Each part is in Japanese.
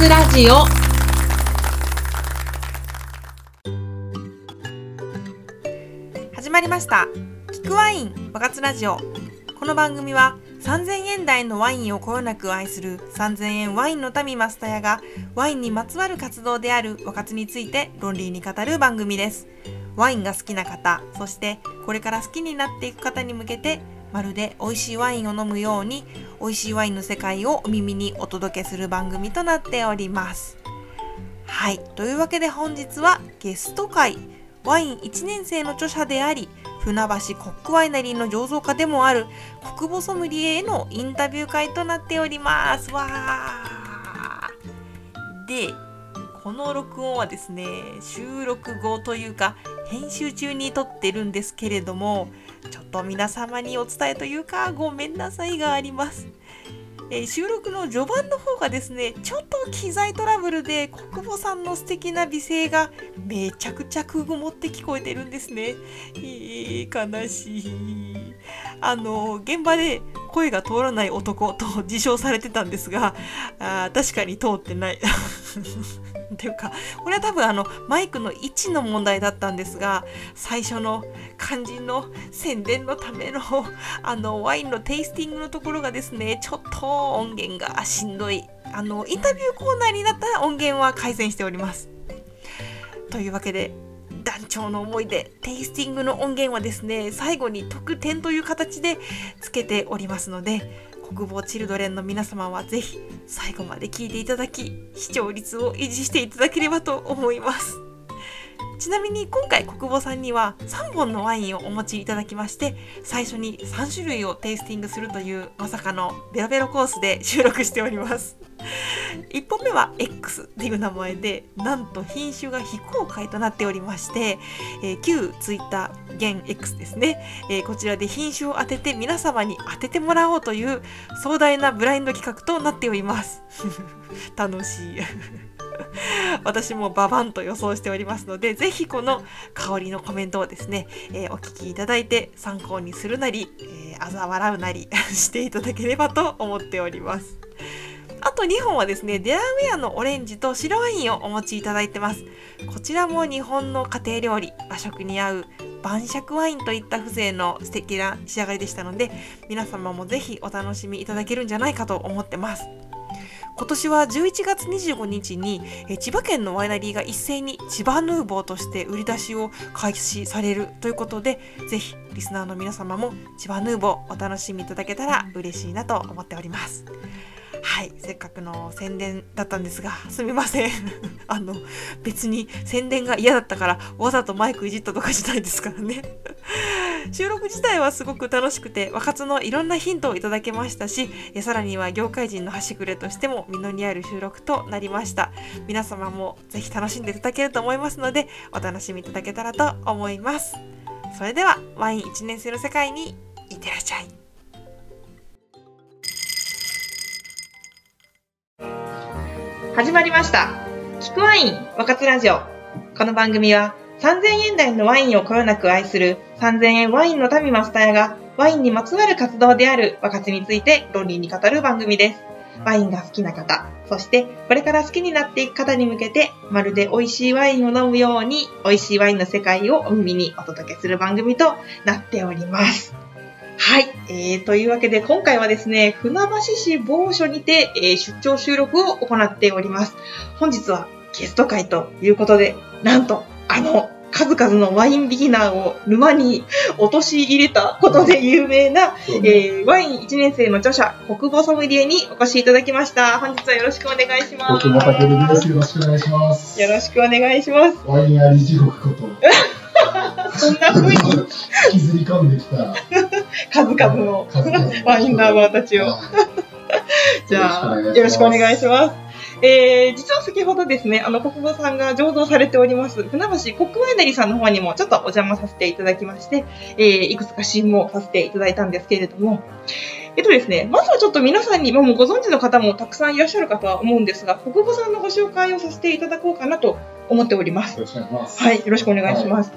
津ラジオ。始まりました。聞くワインバカツラジオ。この番組は3000円台のワインをこよなく愛する3000円ワインの民マスタヤがワインにまつわる活動である若津について論理に語る番組です。ワインが好きな方そしてこれから好きになっていく方に向けてまるで美味しいワインを飲むように美味しいワインの世界をお耳にお届けする番組となっております。はい。というわけで本日はゲスト会。ワイン1年生の著者であり船橋コックワイナリーの醸造家でもある国母ソムリエへのインタビュー会となっております。わー。でこの録音はですね収録後というか編集中に撮ってるんですけれどもちょっと皆様にお伝えというかごめんなさいがあります。えー、収録の序盤の方がですねちょっと機材トラブルで国母さんの素敵な美声がめちゃくちゃくぐもって聞こえてるんですね、えー、悲しい。あの現場で声が通らない男と自称されてたんですがあ確かに通ってない。っていうかこれは多分あのマイクの位置の問題だったんですが最初の肝心の宣伝のためのあのワインのテイスティングのところがですねちょっと音源がしんどいあのインタビューコーナーになったら音源は改善しております。というわけで団長の思いでテイスティングの音源はですね最後に特典という形でつけておりますので国防チルドレンの皆様はぜひ最後まで聞いていただき視聴率を維持していただければと思います。ちなみに今回国防さんには3本のワインをお持ちいただきまして最初に3種類をテイスティングするというまさかのベロベロコースで収録しております。1本目は X っていう名前でなんと品種が非公開となっておりまして、えー、旧 Twitter 現 X ですね、えー、こちらで品種を当てて皆様に当ててもらおうという壮大なブラインド企画となっております。楽しい。私もババンと予想しておりますので、ぜひこの香りのコメントをですね、えー、お聞きいただいて参考にするなり、えー、嘲笑うなり していただければと思っております。あと2本はですね、デラウェアのオレンジと白ワインをお持ちいただいてます。こちらも日本の家庭料理、和食に合う晩酌ワインといった風情の素敵な仕上がりでしたので、皆様もぜひお楽しみいただけるんじゃないかと思ってます。今年は11月25日にえ千葉県のワイナリーが一斉に千葉ヌーボーとして売り出しを開始されるということでぜひリスナーの皆様も千葉ヌーボーお楽しみいただけたら嬉しいなと思っております。はい、せっかくの宣伝だったんですが、すみません。あの、別に宣伝が嫌だったから、わざとマイクいじったとかじゃないですからね。収録自体はすごく楽しくて、若津のいろんなヒントをいただけましたし、さらには業界人の端くれとしても実りある収録となりました。皆様もぜひ楽しんでいただけると思いますので、お楽しみいただけたらと思います。それでは、ワイン1年生の世界にいってらっしゃい。始まりました。キクワイン若津ラジオ。この番組は3000円台のワインをこよなく愛する3000円ワインの民マスターがワインにまつわる活動である若津について論理に語る番組です。ワインが好きな方、そしてこれから好きになっていく方に向けてまるで美味しいワインを飲むように美味しいワインの世界をお耳にお届けする番組となっております。はい。えー、というわけで、今回はですね、船橋市某所にて、えー、出張収録を行っております。本日はゲスト会ということで、なんと、あの、数々のワインビギナーを沼に陥れたことで有名な、えー、ワイン1年生の著者、国母ソムリエにお越しいただきました。本日はよろしくお願いします。国母武です。よろしくお願いします。よろしくお願いします。ワインあり地獄こと。そんな風に。引きずり込んできた。数々のワインラバーたちを。じゃあ、よろしくお願いします。えー、実は先ほどですね、あの、国母さんが醸造されております、船橋コックワイナリーさんの方にもちょっとお邪魔させていただきまして、えー、いくつか試飲もさせていただいたんですけれども、えっとですね、まずはちょっと皆さんにもご存知の方もたくさんいらっしゃるかとは思うんですが、国母さんのご紹介をさせていただこうかなと思っております。よろしくお願いします。はい、よろしくお願いします。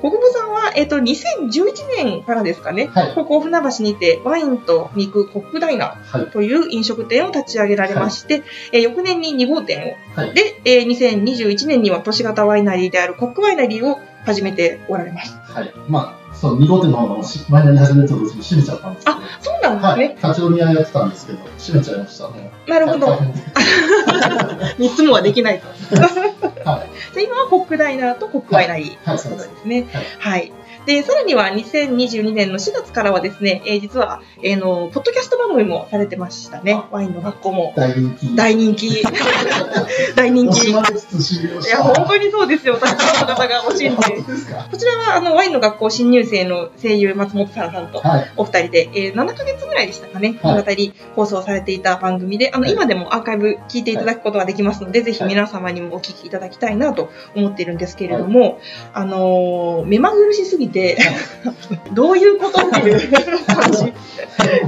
国分さんは、えっ、と、2011年からですかね、はいここ船橋にてワインと肉コックダイナーはい。という飲食店を立ち上げられまして、えー翌年に2号店を、はいで、えー2021年には都市型ワイナリーであるコックワイナリーを始めておられます。はい。まあ、そう、2号店の方がし前に始めたと閉めちゃったんですけど。そうなんですはい。ね。立ち読みはやってたんですけど、閉めちゃいましたね。なるほど。大変 で3つもはできないと。はい。で今はコックダイナーとコックワイナリーはいということですね。はいはい。で、さらには2022年の4月からはですね、えー実は、えーの、ポッドキャスト番組もされてましたね。ワインの学校も。大人気。大人気。大人気。い。や、本当にそうですよ。たくさんの方が惜しんで。こちらは、あの、ワインの学校新入生の声優松本さんさんと、はい。お二人で、えー7ヶ月ぐらいでしたかね、はい物語放送されていた番組で、あの、はい今でもアーカイブ聞いていただくことができますので、ぜひ皆様にもお聞きいただきたいなと思っているんですけれども、あのー目まぐるしすぎて、どういうことっていう感じ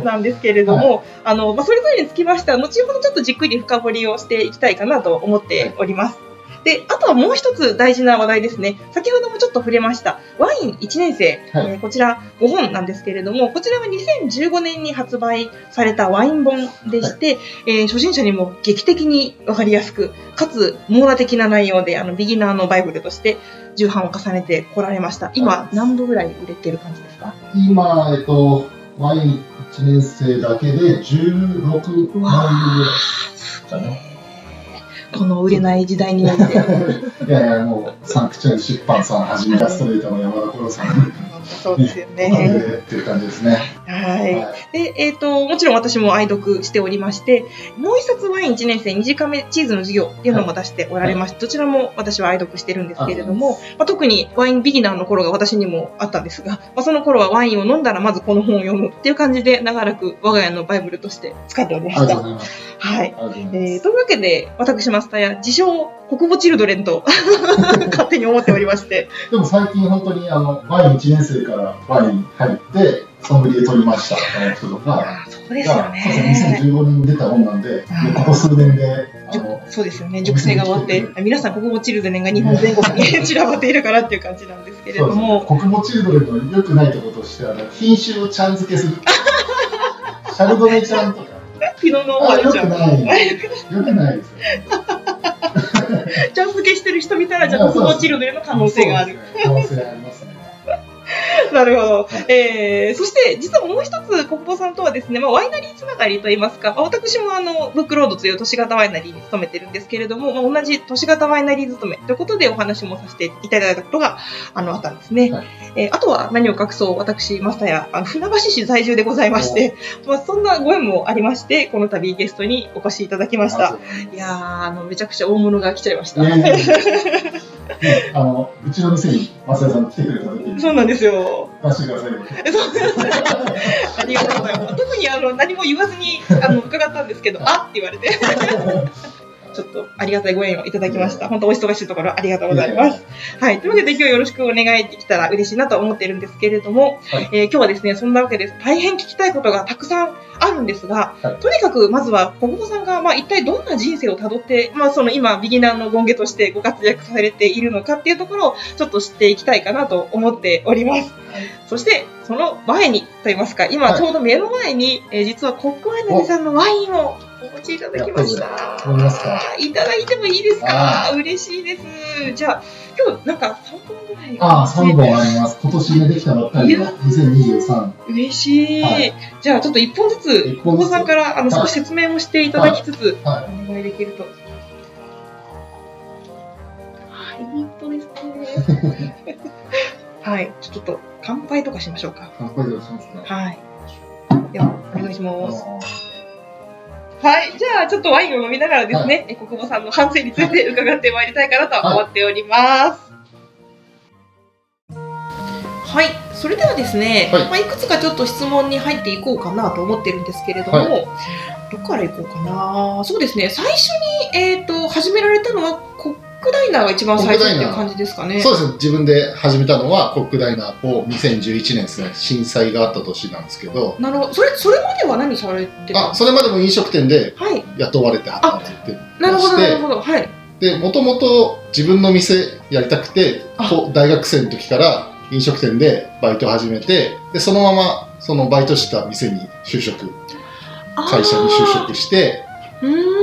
なんですけれども、あの、まあ、それぞれにつきましては、後ほどちょっとじっくり深掘りをしていきたいかなと思っております。で、あとはもう一つ大事な話題ですね。先ほどもちょっと触れました、ワイン1年生、はい。えーこちら5本なんですけれども、こちらは2015年に発売されたワイン本でして、えー初心者にも劇的にわかりやすく、かつ網羅的な内容で、あの、ビギナーのバイブルとして重版を重ねてこられました。今、何部ぐらい売れてる感じですか？今、えっと、ワイン1年生だけで16万円ぐらいかね。この売れない時代において。いやいや、もう、サンクチュアリ出版さんはじめ、ストレーターの山田五郎さんそうですよね。でっていう感じですね。はい。はい。で、えっ、と、もちろん私も愛読しておりまして、もう一冊ワイン1年生短めチーズの授業っていうのも出しておられまして、どちらも私は愛読してるんですけれども、まあ、特にワインビギナーの頃が私にもあったんですが、まあ、その頃はワインを飲んだらまずこの本を読むっていう感じで長らく我が家のバイブルとして使っておりました。はい。えー、というわけで、私マスターや自称国母チルドレンと 勝手に思っておりまして、でも最近本当にあのワイン1年生からワイン入ってソムリエ取りましたみたいな人とか、そうですよがね。2015年に出た本なんで、でここ数年であのそうですよね、熟成が終わって、皆さん、国母チルドレンが日本全国に散らばっているからっていう感じなんですけれども、国母チルドレンの良くないところとしてあの品種をちゃん付けする。シャルドネちゃんとか。ピノのオあ、良ールちゃん、くない。良くないですよ。ちゃん付けしてる人見たら、じゃあ国母チルドレンの可能性がある。可能性ありますね。なるほど。えー、そして、実はもう一つ、国母さんとはですね、まあ、ワイナリーつながりといいますか、まあ、私もあの、ブックロードという都市型ワイナリーに勤めてるんですけれども、まあ、同じ都市型ワイナリー勤めということでお話もさせていただいたことが、あの、あったんですね。はいえーあとは何を隠そう、私、マスターや、あの船橋市在住でございまして、まあ、そんなご縁もありまして、この度ゲストにお越しいただきました。いやー、あの、めちゃくちゃ大物が来ちゃいました。ね あの、うちの店に増田さん来てくれた時にそうなんですよ。出してくださいよ。ありがとうございます。特にあの何も言わずにあの伺ったんですけど、あって言われて、ちょっとありがたいご縁をいただきました。本当お忙しいところありがとうございます。はい。というわけで今日よろしくお願いできたら嬉しいなと思っているんですけれども、はいえー今日はですね、そんなわけです。大変聞きたいことがたくさんあるんですが、はいとにかくまずは小久保さんが、まあ、一体どんな人生をたどって、まあ、その今、ビギナーの権下としてご活躍されているのかっていうところをちょっと知っていきたいかなと思っております。そして、その前に、と言いますか、今はいちょうど目の前に、えー実はコックワイナリーさんのワインをちいただきました。飲みますかいただいてもいいですか？あ嬉しいです。じゃあ、今日なんか3本ぐらい。ああ、3本あります。今年ね、できたばっかりの2023。嬉しい。はいじゃあ、ちょっと1本ずつ、一本ずつ小久保さんからあのはい少し説明をしていただきつつ、はお願いできると。はい、いい音ですね。はい、ちょっと乾杯とかしましょうか。乾杯でしますかはい。では、お願いします。はい。じゃあ、ちょっとワインを飲みながらですね、え国母さんの反省について伺ってまいりたいかなと思っております。はい。それではですね、はいいまあ、いくつかちょっと質問に入っていこうかなと思ってるんですけれども、はどこからいこうかな。そうですね、最初に、えっ、と、始められたのは、コックダイナーが一番最初っていう感じですかね。そうですね、自分で始めたのはコックダイナーを2011年ですね、震災があった年なんですけど、なるほど。それ、それまでは何されてたんあ、それまでも飲食店で。雇われて働いてなるほど、なるほど。はい。で、もともと自分の店やりたくて大学生の時から飲食店でバイトを始めて、で、そのままそのバイトした店に就職、会社に就職して、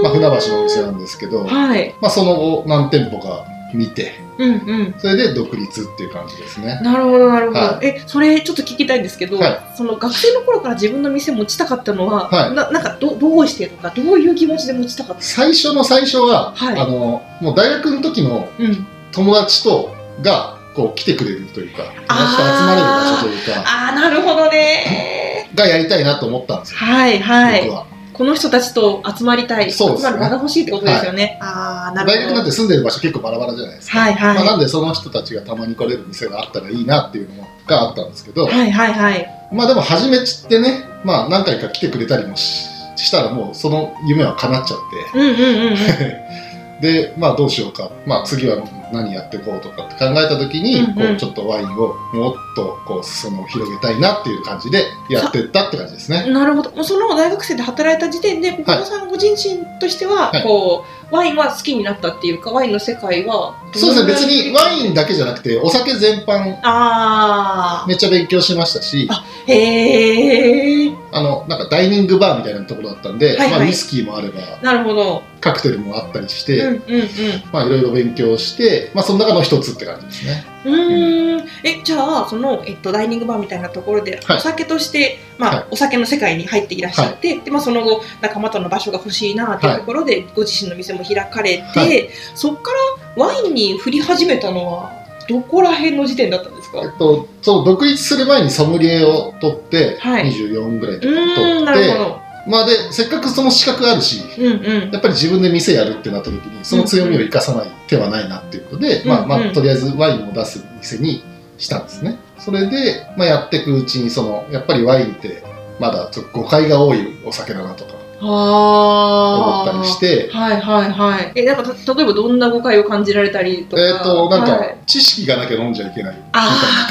まあ、船橋のお店なんですけど、はい。まあ、その後何店舗か見て、うんうん。それで独立っていう感じですね。なるほど、なるほど。はえ、それちょっと聞きたいんですけど、はいその学生の頃から自分の店持ちたかったのは、はいななんかどどうしてとか、どういう気持ちで持ちたかった？最初の最初は、はいあの、もう大学の時のうん。友達と、が、こう来てくれるというか、友達と集まれる場所というか、ああ、なるほどね。がやりたいなと思ったんですよ、はいはい僕。は。この人たちと集まりたい、そうですね集まる場が欲しいってことですよね。ああ、なるほど。大学なんて住んでる場所結構バラバラじゃないですか。はいはい。まあ、なんでその人たちがたまに来れる店があったらいいなっていうのがあったんですけど、はいはいはい。まあでも初めちってね、まあ何回か来てくれたりもししたらもうその夢は叶っちゃって、うんうんうんうん。で、まあどうしようか、まあ次は何やっていこうとかって考えた時に、うんうんこうちょっとワインをもっとこう裾野を広げたいなっていう感じでやってったって感じですね。なるほど。もうその大学生で働いた時点で、小久保さんご自身としては、はいこう、ワインは好きになったっていうか、ワインの世界はどそうですね、別にワインだけじゃなくて、お酒全般あめっちゃ勉強しましたし、あ、へえ。あの、なんかダイニングバーみたいなところだったんで、はいはいまあウイスキーもあれば、なるほど。カクテルもあったりしうんて、うんまあいろいろ勉強して、まあその中の一つって感じですね。うん。え、じゃあ、その、えっと、ダイニングバーみたいなところで、はいお酒として、まあ、はいお酒の世界に入っていらっしゃって、で、まあ、その後、仲間との場所が欲しいなっていうところで、ご自身の店も開かれて、はいそっからワインに振り始めたのは、どこら辺の時点だったんですか？えっと、その独立する前にソムリエを取って、はい24ぐらい取ーん、なって、るほど。まあで、せっかくその資格あるし、うんうん。やっぱり自分で店やるってなった時に、その強みを生かさない手はないなっていうことで、うんまあまあ、うんとりあえずワインを出す店にしたんですね。それで、まあやっていくうちに、その、やっぱりワインって、まだちょっと誤解が多いお酒だなとか思はったりして、はいはいはい。え、なんかた、例えばどんな誤解を感じられたりとか。えっ、と、なんかはい、知識がなきゃ飲んじゃいけないみたい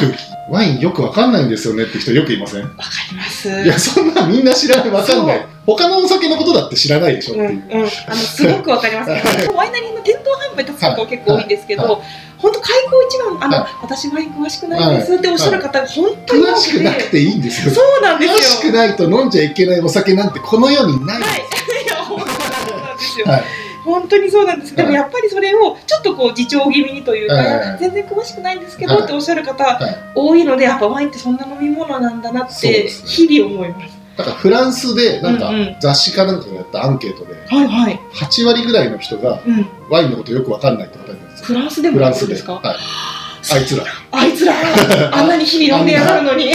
空気。ワインよくわかんないんですよねって人よくいません？わかります。いや、そんなみんな知らない、わかんない。他のお酒のことだって知らないでしょってうんいう。う。ん、あのすごくわかります、ね、ワイナリーの店頭販売立つこと結構多いんですけど、はい。本当開口一番あの、はい。私ワイン詳しくないですっておっしゃる方が本当に多詳しくなくていいんですよ。そうなんで詳しすよくないと飲んじゃいけないお酒なんてこの世にない。はい。いや本当なんですよ、はい本当にそうなんです。でもはい。やっぱりそれをちょっとこう自重気味にというか、はい。全然詳しくないんですけど、はい。っておっしゃる方、はい。多いのでやっぱワインってそんな飲み物なんだなって日々思います。だからフランスでなんか雑誌かなんかがやったアンケートではいはい、8割ぐらいの人がうん、ワインのことよくわかんないって答えたんですよ。フランスでもフランスですか？はい。あいつら。あいつら あんなに日々飲んでやがるのに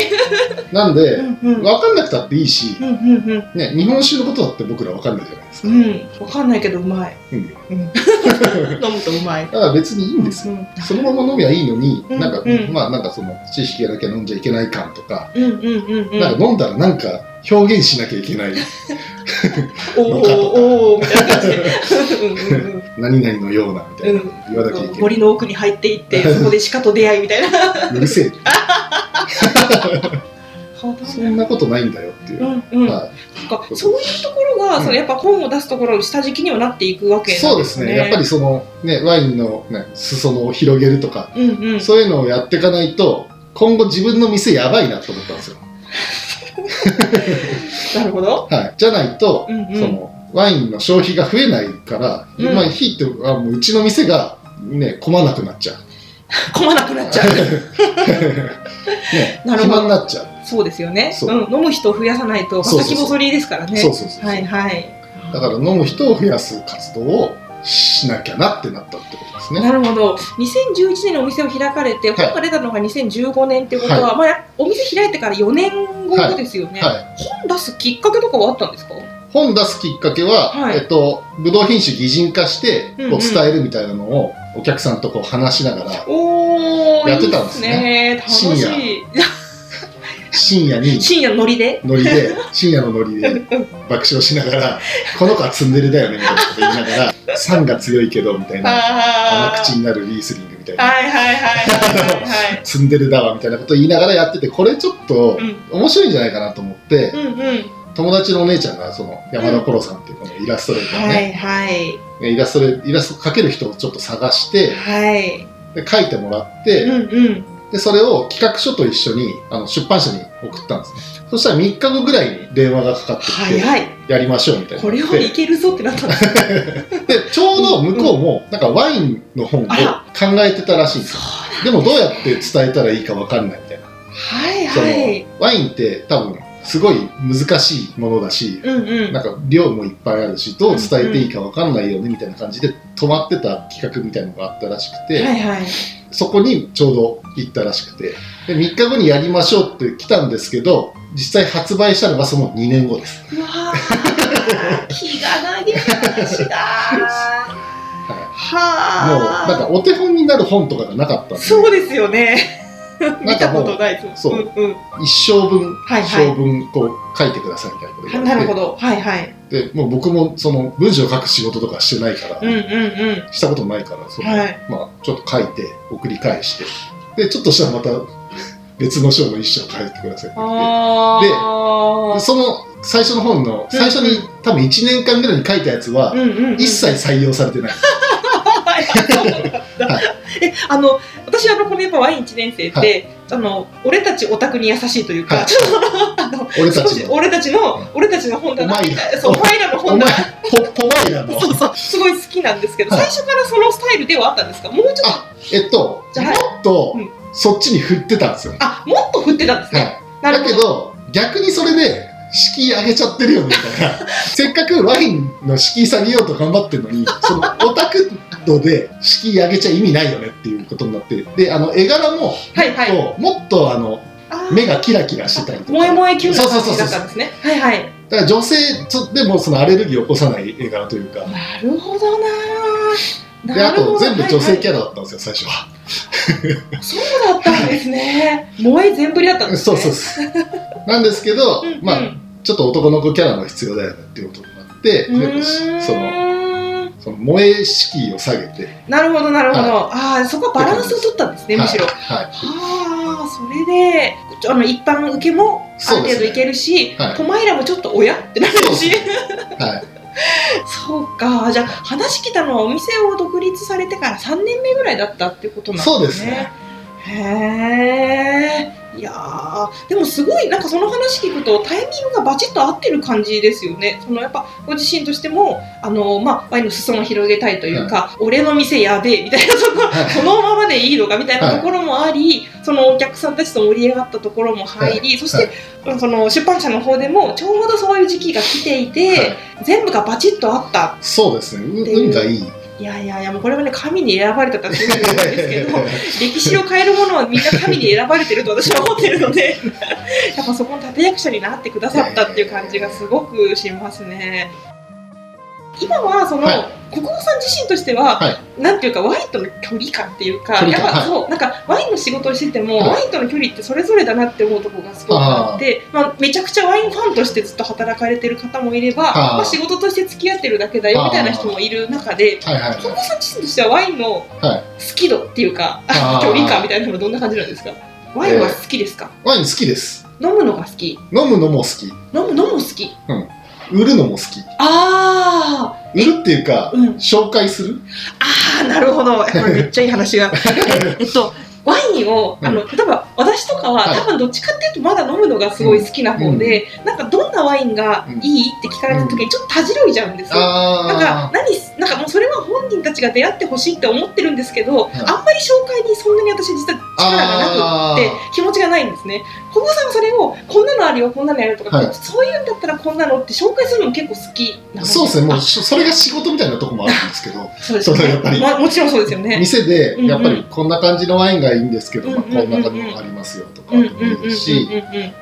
なんでう、んうんわかんなくたっていいし、うんうんうんね、日本酒のことだって僕らわかんないじゃないですか。うん、わかんないけどうまい。うんうん 飲むとうまい。だから別にいいんですよ。うんそのまま飲みゃいいのに、うんなんか、うんまあなんかその知識がなきゃ飲んじゃいけない感とか、うんうんうんうん。なんか飲んだらなんか表現しなきゃいけない、おーおーみたいな感じで。何々のようなみたいな、うん言わなきゃいうん。け森の奥に入っていって、そこで鹿と出会いみたいな。ない。うるせえ。そんなことないんだよっていうう。んうん。はそっかそういうところが、うんそのやっぱ本を出すところの下敷きにはなっていくわけい、なんそうですね。やっぱりその、ね、ワインの、ね、裾野を広げるとか、うんうん。そういうのをやっていかないと、今後自分の店やばいなと思ったんですよ。なるほど。はい。じゃないと、うんうんその、ワインの消費が増えないから、うんまあ、ひいてあもううちの店が、ね、混まなくなっちゃう。混まなくなっちゃう。ね、なるほど暇になっちゃう。そうですよね。そううん。飲む人を増やさないと、先細りですからね。そうそうそう。はいはい。だから飲む人を増やす活動をしなきゃなってなったってことですね。なるほど。2011年にお店を開かれて、本が出たのが2015年っていうことは、まあ、お店開いてから4年後ですよね、はい。本出すきっかけとかはあったんですか？本出すきっかけは、はいえっと、ブドウ品種擬人化して、うんうんこう伝えるみたいなのをお客さんとこう話しながら、やってたんですねいいですね。楽しい。深夜に深夜のノリで？ノリで、深夜のノリで爆笑しながら、この子はツンデレだよねみたいなこと言いながら、酸が強いけどみたいな、あ甘口になるリースリングみたいな。ツンデレだわみたいなこと言いながらやってて、これちょっとうん面白いんじゃないかなと思って、うんうん。友達のお姉ちゃんがその山田コロさんっていうこのイラストレーターはね、いはい。イラストレイラスト描ける人をちょっと探してはい。で書いてもらって、うんうん。でそれを企画書と一緒にあの出版社に送ったんですね。そしたら3日後ぐらいに電話がかかってきて。やりましょうみたいなこれはいけるぞってなったんです。でちょうど向こうもなんかワインの本を考あえてたらしいんですよ。でもどうやって伝えたらいいか分かんないみたいな。はいはい。ワインって多分すごい難しいものだし、うんうん。なんか量もいっぱいあるしどう伝えていいか分かんないよねみたいな感じで止まってた企画みたいなのがあったらしくて、はいはい。そこにちょうど行ったらしくてで3日後にやりましょうって来たんですけど実際発売したのがその2年後です、うわー気が長い話だ はもうはあ。なんかお手本になる本とかがなかったそうですよね。見たことないです。そうんうん。一生分、はいはい一生分こう書いてくださいみたいなことは言われてなるほど。はいはい。でもう僕もその文章を書く仕事とかしてないから、うんうんうん。したことないからその、はい。まあ、ちょっと書いて送り返してでちょっとしたらまた別の章の一章書いてくださいって言ってあでその最初の本の最初に多分1年間ぐらいに書いたやつはうんうんうん、一切採用されてない、はいえあの私あのこのやっぱワイン1年生って、はあの俺たちオタクに優しいというか、はい。ちょっとあの俺たちの。俺たちの俺たちの本棚そうお前らの本棚。ポポマイラの。そうそうすごい好きなんですけど、はい。最初からそのスタイルではあったんですか？もうちょっと。あえっとじゃあもっとうん。そっちに振ってたんですよ、あもっと振ってたんですね、はい、だけど逆にそれで敷居上げちゃってるよねみたいな。せっかくワインの敷居下げようと頑張ってるのにそのオタク度で敷居上げちゃ意味ないよねっていうことになってであの絵柄もはいはい。ともっとあの目がキラキラしてたりとか。萌え萌えキュンな感じそうそうそう。そうだったんですね。はいはい。だから女性でもそのアレルギーを起こさない絵柄というか。なるほどなー。であと全部女性キャャラだったんですよ最初は。ラそうだったんですね。萌え全振りだったんですね。そうそうそう。なんですけどうんうん。まあちょっと男の子キャラも必要だよねっていうことになってそのその萌え敷居を下げて。なるほどなるほど、ああそこはバランスを取ったんですねむしろ、はい。はいああそれであの一般受けもある程度いけるし、はい。トマイラもちょっと親ってなるし。はい。そうか。じゃあ話来たのはお店を独立されてから3年目ぐらいだったってことなんですね。そうですね。へえいやーでもすごいなんかその話聞くとタイミングがバチッと合ってる感じですよね。そのやっぱご自身としてもあの、まあ、ワインの裾野を広げたいというか、俺の店やべえみたいなところはい。このままでいいのかみたいなところもあり、そのお客さんたちと盛り上がったところも入り、そして、その出版社の方でもちょうどそういう時期が来ていて、はい。全部がバチッとあった。そうですね。運がいいいやいやいやもうこれはね神に選ばれたということなんですけど 歴史を変えるものはみんな神に選ばれてると私は思ってるのでやっぱそこの立役者になってくださったっていう感じがすごくしますね。今はその、はい。国語さん自身としては、はなんていうかワインとの距離感っていうかやっぱ、はい。そうなんかワインの仕事をしてても、はい。ワインとの距離ってそれぞれだなって思うところがすごくあってまあ、めちゃくちゃワインファンとしてずっと働かれてる方もいれば、はあまあ、仕事として付き合ってるだけだよみたいな人もいる中ではいはい国語さん自身としてはワインの好はい。き度っていうか、距離感みたいなのはどんな感じなんですか？ワインは好きですか、ワイン好きです。飲むのが好き。飲むのも好き。飲むのも好き売るのも好き。あ売るっていうかーうん。紹介する？あーなるほど。これめっちゃいい話が。えっとワインをあの例えば私とかは、はい。多分どっちかっていうとまだ飲むのがすごい好きな方で、なんかどんなワインがいいって聞かれた時にちょっとたじろいじゃうんですよ。なんかあ何なんかもうそれは本人たちが出会ってほしいって思ってるんですけど、い。あんまり紹介にそんなに私実は力がなくあって気持ちがないんですね。小室さんはそれをこんなのあるよこんなのやるとか、はい。そういうんだったらこんなのって紹介するのも結構好きそうですね。もうそれが仕事みたいなとこもあるんですけど。そうですよね。やっぱりまもちろんそうですよね。店でやっぱりこんな感じのワインがいいんですけど、まあ、うんうんうん。うんこんな感じのありますよとかうんもいいし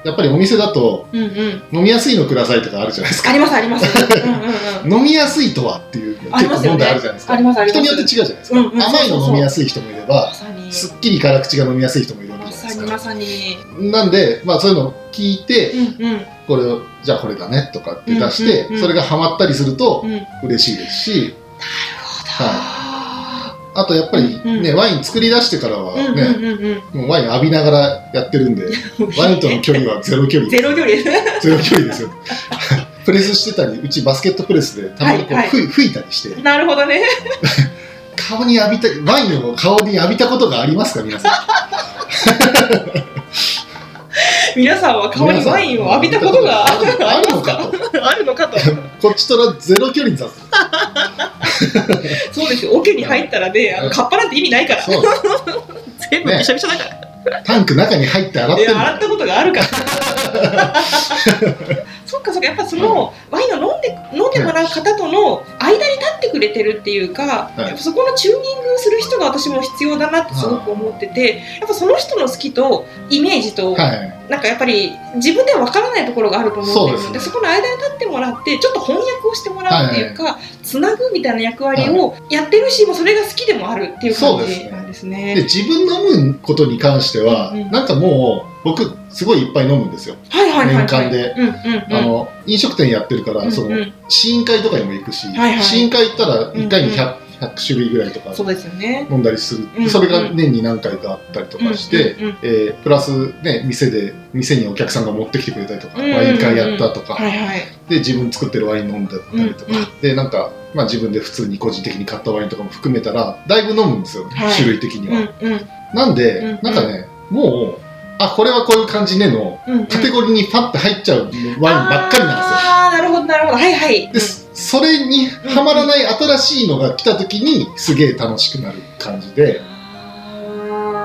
やっぱりお店だとうんうん飲みやすいのくださいとかあるじゃないですか。ありますあります。飲みやすいとはっていう結構問題あるじゃないですか。ありますあります。人によって違うじゃないですか、うんうん甘いの飲みやすい人もいれば。すっきり辛口が飲みやすい人もさにまさに。なんで、まあ、そういうのを聞いて、うんうんこれをじゃあこれだねとかって出して、うんうんうんそれがハマったりするとうん。なる嬉しいですし、ほど。あとやっぱりね、うんワイン作り出してからはうんうんね、うんもうワイン浴びながらやってるんで、うん。ワインとの距離はゼロ距離。ゼロ距離。ゼロ距離ですよ。プレスしてたり、うちバスケットプレスでたまにこう、はいはい吹いたりして、なるほどね。顔に浴びた、ワインを顔に浴びたことがありますか、皆さん？皆さんは顔にワインを浴びたことがあるのかと。あるのかと。こっちとらゼロ距離だぞ。そうですよ。桶に入ったらね、あのカッパなんて意味ないから。全部びしゃびしゃだから。タンク中に入って洗っているや洗ったことがあるから。そっかそっか、やっぱその、ワインを飲んで、飲んでもらう方との間に立ってくれてるっていうか、い。やっぱそこのチューニングする人が私も必要だなってすごく思ってて、やっぱその人の好きとイメージと、はい。なんかやっぱり自分では分からないところがあると思ってるので、すね。そこの間に立ってもらって、ちょっと翻訳をしてもらうっていうか、つなぐみたいな役割をやってるし、もうそれが好きでもあるっていう感じなんですね。で、自分飲むことに関しては、うんうん。なんかもう、僕、すごいいっぱい飲むんですよ。はいはいはい、はい。年間で。うんうんうん。あの、飲食店やってるから、うんうん。その、試飲会とかにも行くし、はいはい。試飲会行ったら1回にうん。100,、100種類ぐらいとかそうですよね。飲んだりする、うんうん。それが年に何回かあったりとかして、うんうんうんえープラスね店で店にお客さんが持ってきてくれたりとか、うんうんうん。ワイン会やったとか、はいはい。で自分作ってるワイン飲んだりとか、うんうんでなんか、まあ、自分で普通に個人的に買ったワインとかも含めたらだいぶ飲むんですよ、はい。種類的にうんは。うん。なんで、うんうん。なんかねもうあこれはこういう感じねのうんうん。カテゴリーにパッて入っちゃうワインばっかりなんですよ。ああ、なるほどなるほど。はいはい。でそれにはまらない新しいのが来た時にすげえ楽しくなる感じで、は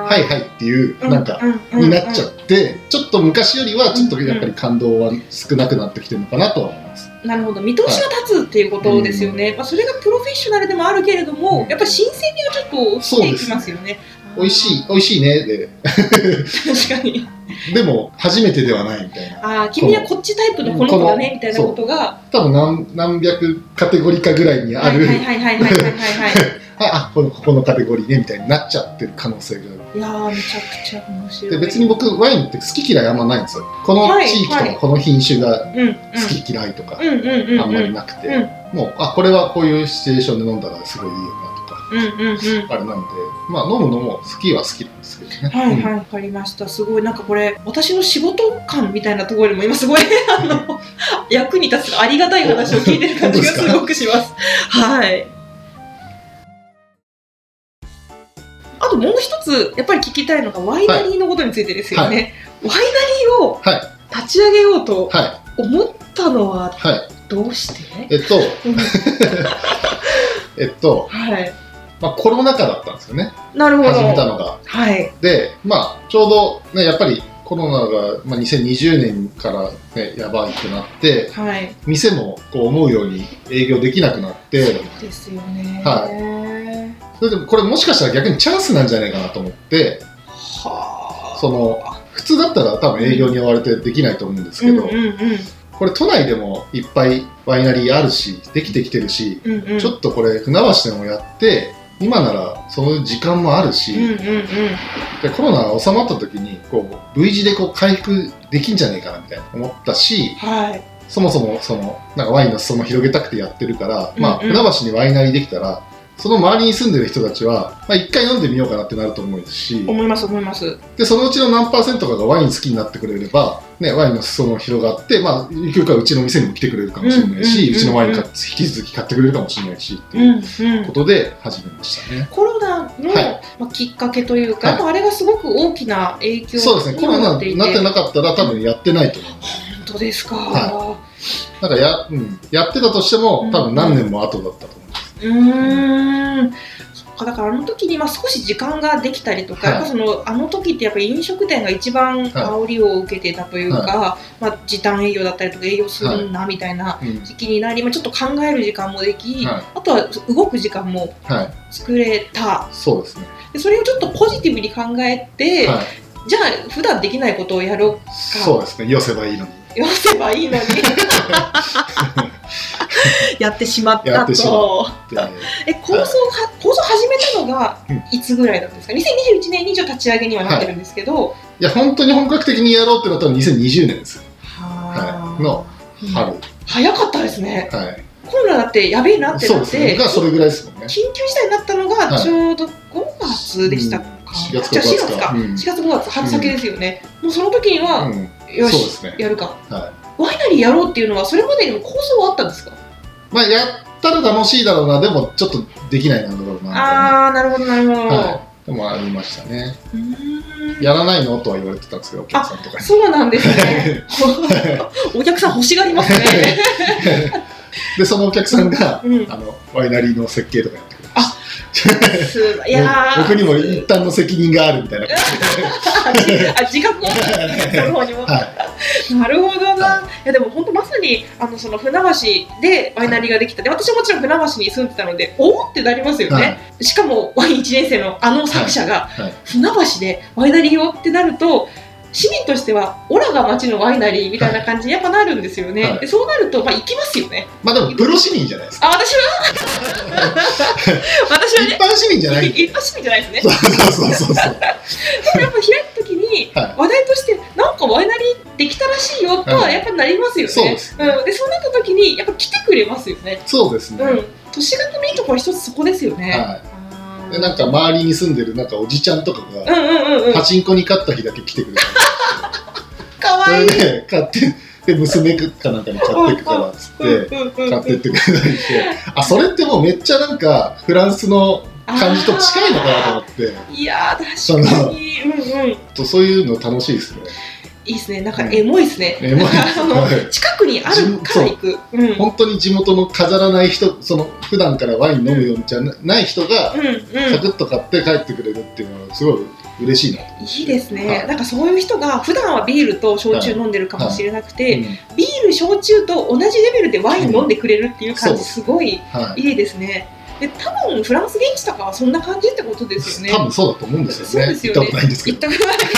はいはいっていうなんか、うんになっちゃうって、ちょっと昔よりはちょっとやっぱり感動は少なくなってきてるのかなとは思います。んなるほど見通しが立つっていうことですよね、まあ、それがプロフェッショナルでもあるけれども、うんやっぱり新鮮味がちょっと落ちていきますよね美味しい、美味しいねで、確かに。でも初めてではないみたいな。ああ君はこっちタイプのこの子だねみたいなことが。多分何何百カテゴリーかぐらいにある、はいはいはいはいはいはいはい あ、あこのここのカテゴリーねみたいになっちゃってる可能性がある。いやーめちゃくちゃ面白い。で別に僕ワインって好き嫌いあんまないんですよ。このはい地域とはいかこの品種が好き嫌いとかあんまりなくて、うん。もうあこれはこういうシチュエーションで飲んだらすごいいいよなあれなんでまあ飲むのも好きは好きなんですけどね。はいうんはい、わかりました。すごい、なんかこれ、私の仕事感みたいなところでも今すごい、あの、役に立つありがたい話を聞いてる感じがすごくします。はい。あともう一つ、やっぱり聞きたいのが、ワイナリーのことについてですよね。ワイナリーをはい立ち上げようとは思ったのは、いはいどうして？えっと えっと、はい。まあ、コロナ禍だったんですよねなるほど。始めたのが。はい。でまあちょうどねやっぱりコロナが、まあ、2020年から、ね、やばいってなってはい。店もこう思うように営業できなくなってそうですよね。はそれでもこれもしかしたら逆にチャンスなんじゃないかなと思ってはあ。その普通だったら多分営業に追われてできないと思うんですけど、うんうんうんこれ都内でもいっぱいワイナリーあるしできてきてるし、うんうん。ちょっとこれ船橋でもやって今ならその時間もあるし、うんうんうん。でコロナが収まった時にこう V 字でこう回復できんじゃねえかなみたいな思ったしはい。そもそもそのなんかワインの裾野広げたくてやってるから、まあ、うんうん船橋にワイナリーできたらその周りに住んでる人たちは、まあ、一回飲んでみようかなってなると思うし思います思います。でそのうちの何パーセントかがワイン好きになってくれれば、ね、ワインの裾野広がって、まあ、ゆくゆくはうちの店にも来てくれるかもしれないし、うんうんうんうんうちのワインか引き続き買ってくれるかもしれないしってういうんうんこ。とで始めましたね。コロナの、はいまあ、きっかけというか、はいあれがすごく大きな影響そうですねコロナになってなかったら多分やってないと思う。本当ですか。はなんかや,、うん、やってたとしても多分何年も後だったと。うーん。そっかだからあの時にまあ少し時間ができたりとか、はい。そのあの時ってやっぱり飲食店が一番煽りを受けてたというか、まあ、時短営業だったりとか営業するんだみたいなうん。時期になり、まあ、ちょっと考える時間もでき、はい。あとは動く時間もはい、作れた。そうですね。でそれをちょっとポジティブに考えて、はい、じゃあ普段できないことをやろうそうですね。寄せばいいのに。寄せばいいのに。やってしまっやたってしまとでえ構想は、構想始めたのがうん。いつぐらいなんですか？2021年に一応立ち上げにはなってるんですけど、いや本当に本格的にやろうってなったのは2020年です。よ。ははい。の春。早かったですね。はい。ココロナだってやべえなってなっ。て、がそれぐらいですもんね。緊急事態になったのがはい。ちょうど5月でしたか、うん。4月じゃあ4月か、うん。4月5月春先ですよね、もうその時には、うん。よしそうですね。やるかはワイナリーやろうっていうのはそれまでにも構想はあったんですか？い。まあ、やったら楽しいだろうな、でもちょっとできないなんだろうな。ああなるほどなるほど、はい。でもありましたね。やらないのとは言われてたんですけど、お客さんとかに。そうなんですね お客さん欲しがりますね、で、そのお客さんが、うん、あの、ワイナリーの設計とかやってい。やー。僕にも一旦の責任があるみたいな。感 あ自覚をその方にも。なるほどな、、はい。やでも本当まさにあのその船橋でワイナリーができた。で私はもちろん船橋に住んでたのでおおってなりますよね、しかもワイン1年生のあの作者がはい。はい。船橋でワイナリーをってなると市民としてはオラが町のワイナリーみたいな感じにやっぱなるんですよね、はいでそうなるとまあ行きますよねまあでも、プロ市民じゃないですか。あ私は？私は一ね般市民じゃない。一般市民じゃないですねそうそうそうそう。でもやっぱ開いた時にはい話題としてなんかワイナリーできたらしいよとはやっぱなりますよね。そうですねうん、でそうなった時にやっぱ来てくれますよね。そうですね。うん。都市型のいいところ一つそこですよね。はあい。で、なんか周りに住んでるなんかおじちゃんとかが。パチンコに勝った日だけ来てくれる。そ かわいい。れで、買って、で、娘かなんかに買ってくからっつって、買ってってくれたりして、あ、それってもうめっちゃなんか、フランスの感じと近いのかなと思って、いやー確かに。うんうん。とそういうの楽しいですね。いいですね。なんかエモいですね。エモい近くにあるから行く。本当に地元の飾らない人、その普段からワイン飲むようじゃない人が、うん。サクッと買って帰ってくれるっていうのはすごい嬉しいなと。いいですね、はいなんかそういう人が普段はビールと焼酎飲んでるかもしれなくて、うんビール焼酎と同じレベルでワイン飲んでくれるっていう感じ、うんすごい。いいですねで多分フランス現地とかはそんな感じってことですよね。多分そうだと思うんですよね。そうですよね。行ったことないんですけど。言ったことない。け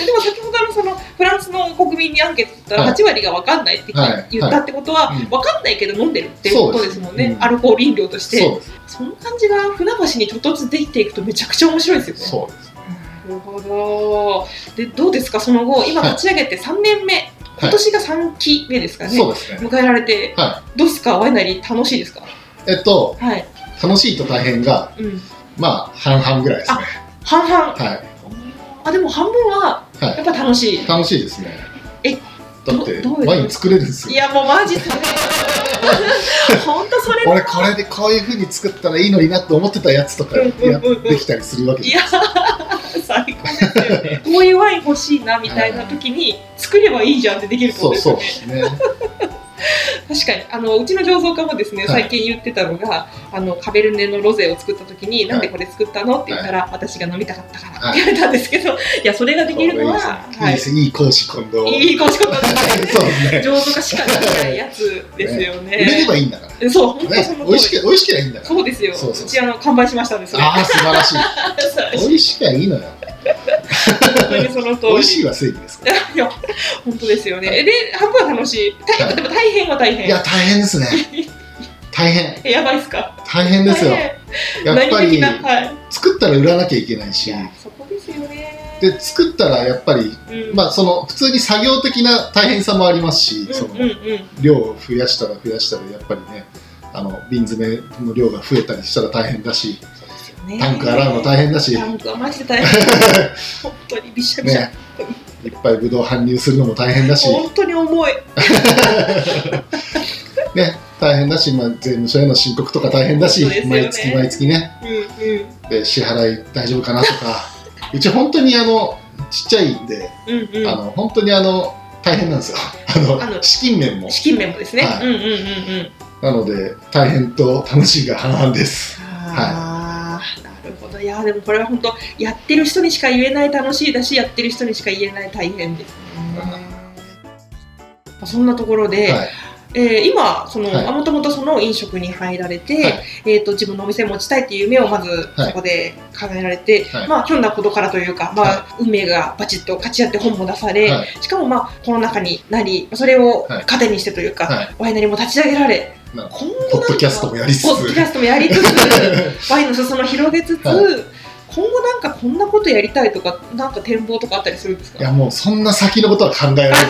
どでも先ほどのそのフランスの国民にアンケート取ったらはい。8割が分かんないってはい言ったってことは、分かんないけど飲んでるっていうことですもんね、アルコール飲料として。その感じが船橋にちょっとずつできていくとめちゃくちゃ面白いですよね。そうです。なるほど。で、どうですか、その後、今はい。立ち上げて3年目、今年が3期目ですかね、そうですね。迎えられて、はどうですか、ワイナリー楽しいですか？えっと、はい。楽しいと大変が、うん。まあ、半々ぐらいですね。半々。はあ、でも半分は、い。はやっぱ楽しい。い。楽しいですね。えだってワイン作れるんですよ。いや、もうマジそれ。本当それ。俺これでこういう風に作ったらいいのになって思ってたやつとかやうんうんうんうんできたりするわけいや、最高ですよね。こういうワイン欲しいなみたいな時に、作ればいいじゃんってできるってこそうとですよね。そうですね。確かに。あのうちの醸造家もですね、はい。最近言ってたのがあのカベルネのロゼを作った時に、なんでこれ作ったの？って言ったら、私が飲みたかったからって言われたんですけど、い、やそれができるのはこれいいですねい。講師今度。い、いい講師ことですねそうですね。醸造家しかできないやつですよね。売れればいいんだから。そう本当ね。その、美味しけ美味しければいいんだから。そうですよ。そうそうそう。ちあの完売しましたんですよ。ああ素晴らしい。本美味しければいいのよ。当にその通り。美味しいは正義ですか？ら。いや本当ですよね。で半分は楽しい。大はい。でも大変は大変。いや大変ですね。大変。えやばいっすか？大変ですよ。やっぱりはい。作ったら売らなきゃいけないし。そこですよね。で作ったらやっぱりうん。まあその普通に作業的な大変さもありますし、そのうんうんうん。量を増やしたら増やしたらやっぱりねあの瓶詰めの量が増えたりしたら大変だしね。タンク洗うの大変だし、タンクはマジで大変。本当にびしゃびしゃ、ね、いっぱいブドウ搬入するのも大変だし、本当に重い。ね、大変だし、まあ、税務署への申告とか大変だし、ね。毎月毎月ね。うんうん。で支払い大丈夫かなとか。うち本当にあのちっちゃいんで、うんうん。あの本当にあの大変なんですよ。あの資金面も。資金面もですね、はい。うんうんうんうん。なので大変と楽しいが半々です。あー。なるほどいやでもこれは本当やってる人にしか言えない楽しいだしやってる人にしか言えない大変ですね。そんなところで、はいえー今その、はい。あもともとその飲食に入られて、はい。えー、と自分のお店を持ちたいっていう夢をまずはい。そこで考えられて、はい。まあひょんなことからというか、まあは運命がバチッと勝ち合って本も出され、はい。しかもまあコロナ禍になりそれをはい。糧にしてというか、はい。ワイナリーも立ち上げられな今後ポッドキャストもやりつつ。ポッドキャストもやりつつ ワインの裾野を広げつつ、はい。今後なんかこんなことやりたいとかなんか展望とかあったりするんですか？いやもうそんな先のことは考えられない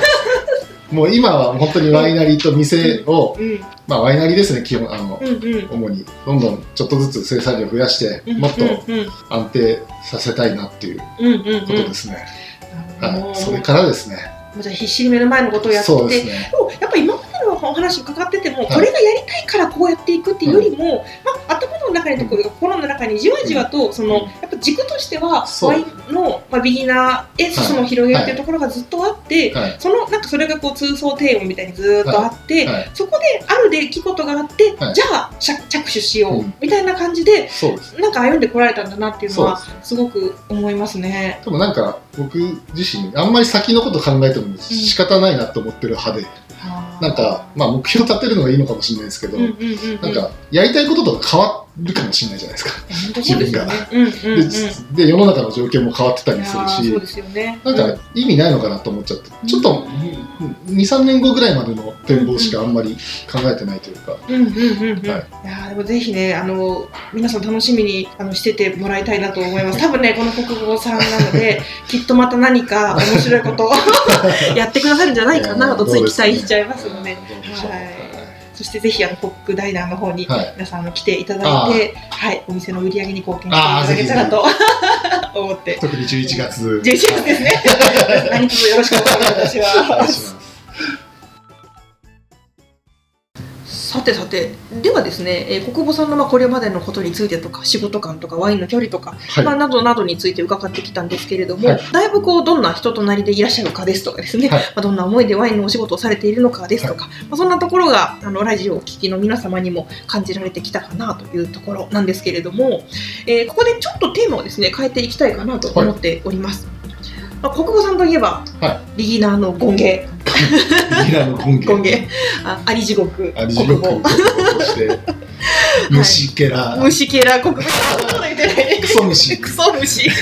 もう今は本当にワイナリーと店を、うんまあワイナリーですね、基本、あの、うんうん主にどんどんちょっとずつ生産量増やして、うんもっと安定させたいなっていうことですね。はい。それからですね。もうじゃあ必死に目の前のことをやってそうですて、ね。でもやっぱ今までのお話伺ってても、い。これがやりたいからこうやっていくっていうよりも、まあ、頭の中にところ心の中にじわじわとその、うん。やっぱ軸としてはワインの、まあ、ビギナーへ進む広げるってい。うところがずっとあって、はい。そのなんかそれがこう通奏低音みたいにずーっとあって、はい。そこである出来事があって、はい。じゃあ着着手しよう、うんみたいな感じで。なんか歩んでこられたんだなっていうのはす。ごく思いますね。でもなんか僕自身あんまり先のこと考えても仕方ないなと思ってる派で、なんかまあ目標立てるのがいいのかもしれないですけど、うんうんうんうん、なんかやりたいこととか変わるかもしれないじゃないですか。本当そうですよね。うんうんうん。でで世の中の状況も変わってたりするしーそうですよね。なんか意味ないのかなと思っちゃって、ちょっと23年後ぐらいまでの展望しかあんまり考えてないというか、うんうんうんはいでもぜひねあの皆さん楽しみにあのしててもらいたいなと思います。多分ねこの国語さんなので きっとまた何か面白いことを やってくださるんじゃないかなとつい期待しちゃいますので。はいそしてぜひあのコックダイナーの方にはい皆さんあの来ていただいて、はいお店の売り上げに貢献していただけたらと 思って。特に11月11月ですね。何卒よろしくお願いします。さてさてではですね、えー国母さんのまあこれまでのことについてとか仕事観とかワインの距離とか、はい、まあ、などなどについて伺ってきたんですけれども、はい。だいぶこうどんな人となりでいらっしゃるかですとかですね、はい。まあ、どんな思いでワインのお仕事をされているのかですとか、まあ、そんなところがあのラジオをお聞きの皆様にも感じられてきたかなというところなんですけれども、えーここでちょっとテーマをですね変えていきたいかなと思っております。まあ、国母さんといえば、はビギナーの権芸、ミラの権限権芸、ああり地獄、あり地獄。そして虫けら、虫けら。国語クソ虫。クソ虫。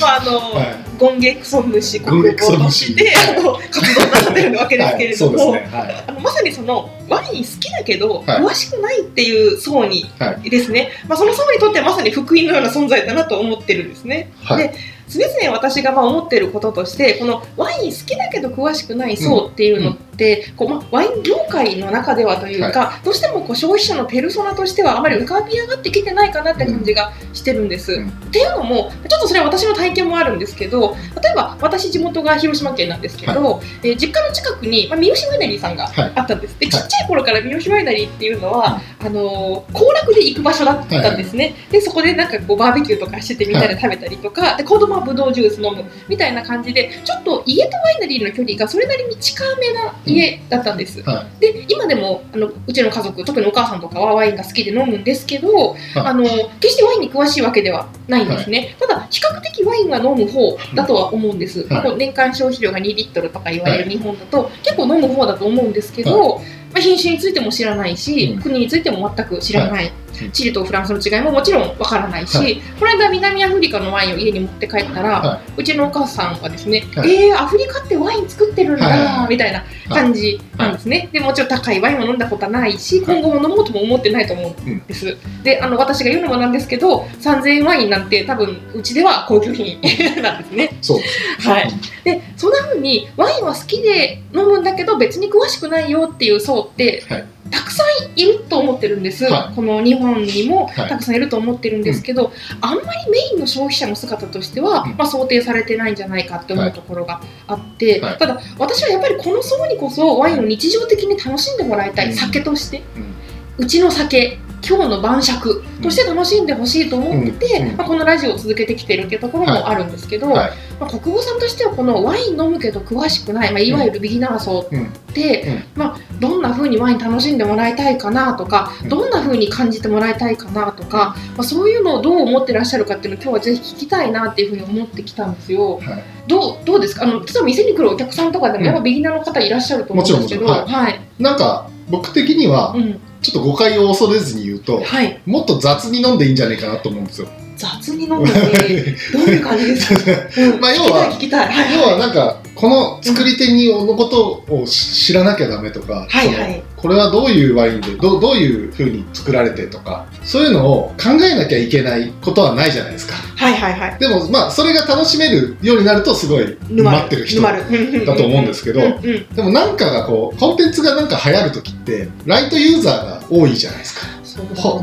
まああの、はい。ゴンゲクソ虫国語としてあの活動なさってるわけですけれども、はい、ね。はい。あのまさにそのワイン好きだけど、はい。詳しくないっていう層にはですね、まあ、その層にとってはまさに福音のような存在だなと思ってるんですね。はい。で常々私がまあ思ってることとしてこのワイン好きだけど詳しくない層っていうのって、こうまあ、ワイン業界の中ではというか、どうしてもこう消費者のペルソナとしてはあまり浮かび上がってきてないかなって感じがしてるんです。うん。っていうのもちょっとそれは私の体験もあるんですけど例えば私地元が広島県なんですけど、えー実家の近くに、まあ、三好ワイナリーさんがはい。あったんです。ではい。ちっちゃい頃から三好ワイナリーっていうのは、あのー行楽で行く場所だったんですね。でそこでなんかこうバーベキューとかしててみんなで食べたりとか、で子供はブドウジュース飲むみたいな感じでちょっと家とワイナリーの距離がそれなりに近めな家だったんです。はで今でもあのうちの家族特にお母さんとかはワインが好きで飲むんですけど、あの決してワインに詳しいわけではないんですね、ただ比較的ワインは飲む方だとは思うんです、はい。年間消費量が2リットルとか言われる日本だと、結構飲む方だと思うんですけど、まあ、品種についても知らないし、うん。国についても全く知らない、うん。チリとフランスの違いももちろんわからないし、はい。この間南アフリカのワインを家に持って帰ったら、はうちのお母さんはですね、はい。えー、アフリカってワイン作ってるんだ、はいはいはい。みたいな感じなんですね、でもちろん高いワインを飲んだことはないしはい。今後も飲もうとも思ってないと思うんです、であの私が言うのもなんですけど3000円ワインなんて多分うちでは高級品 なんですね。そうです。はい。でそんな風にワインは好きで飲むんだけど別に詳しくないよっていう層って、はい。たくさんいると思ってるんです、はい。この日本にもはい。たくさんいると思ってるんですけど、あんまりメインの消費者の姿としては、うん。まあ、想定されてないんじゃないかって思うところがあって、はい。ただ私はやっぱりこの層にこそワインを日常的に楽しんでもらいたい、うん。酒として。うん。うちの酒今日の晩酌として楽しんでほしいと思ってて、うん。うん。まあ、このラジオを続けてきてるっていうところもあるんですけど、はい。まあ、国語さんとしてはこのワイン飲むけど詳しくない、まあ、いわゆるビギナー層うんって、うん。まあ、どんな風にワイン楽しんでもらいたいかなとか、うん。どんな風に感じてもらいたいかなとか、まあ、そういうのをどう思ってらっしゃるかっていうのを今日はぜひ聞きたいなっていう風に思ってきたんですよ。はい。どうどうですか？あの例えば店に来るお客さんとかでもやっぱビギナーの方いらっしゃると思うんですけど、はい、なんか僕的にはうん、ちょっと誤解を恐れずに言うとはい、もっと雑に飲んでいいんじゃないかなと思うんですよ。雑に飲んでてどういう感じですか、うん、まあ要は聞きたい聞きたい、はい、要はなんかこの作り手にのことを知らなきゃダメとか、はいはい。これはどういうワインでどうどういう風に作られてとかそういうのを考えなきゃいけないことはないじゃないですか。はいはいはい。でもまあそれが楽しめるようになるとすごい沼る。待ってる人だと思うんですけどでもなんかがこうコンテンツがなんか流行る時ってライトユーザーが多いじゃないですか。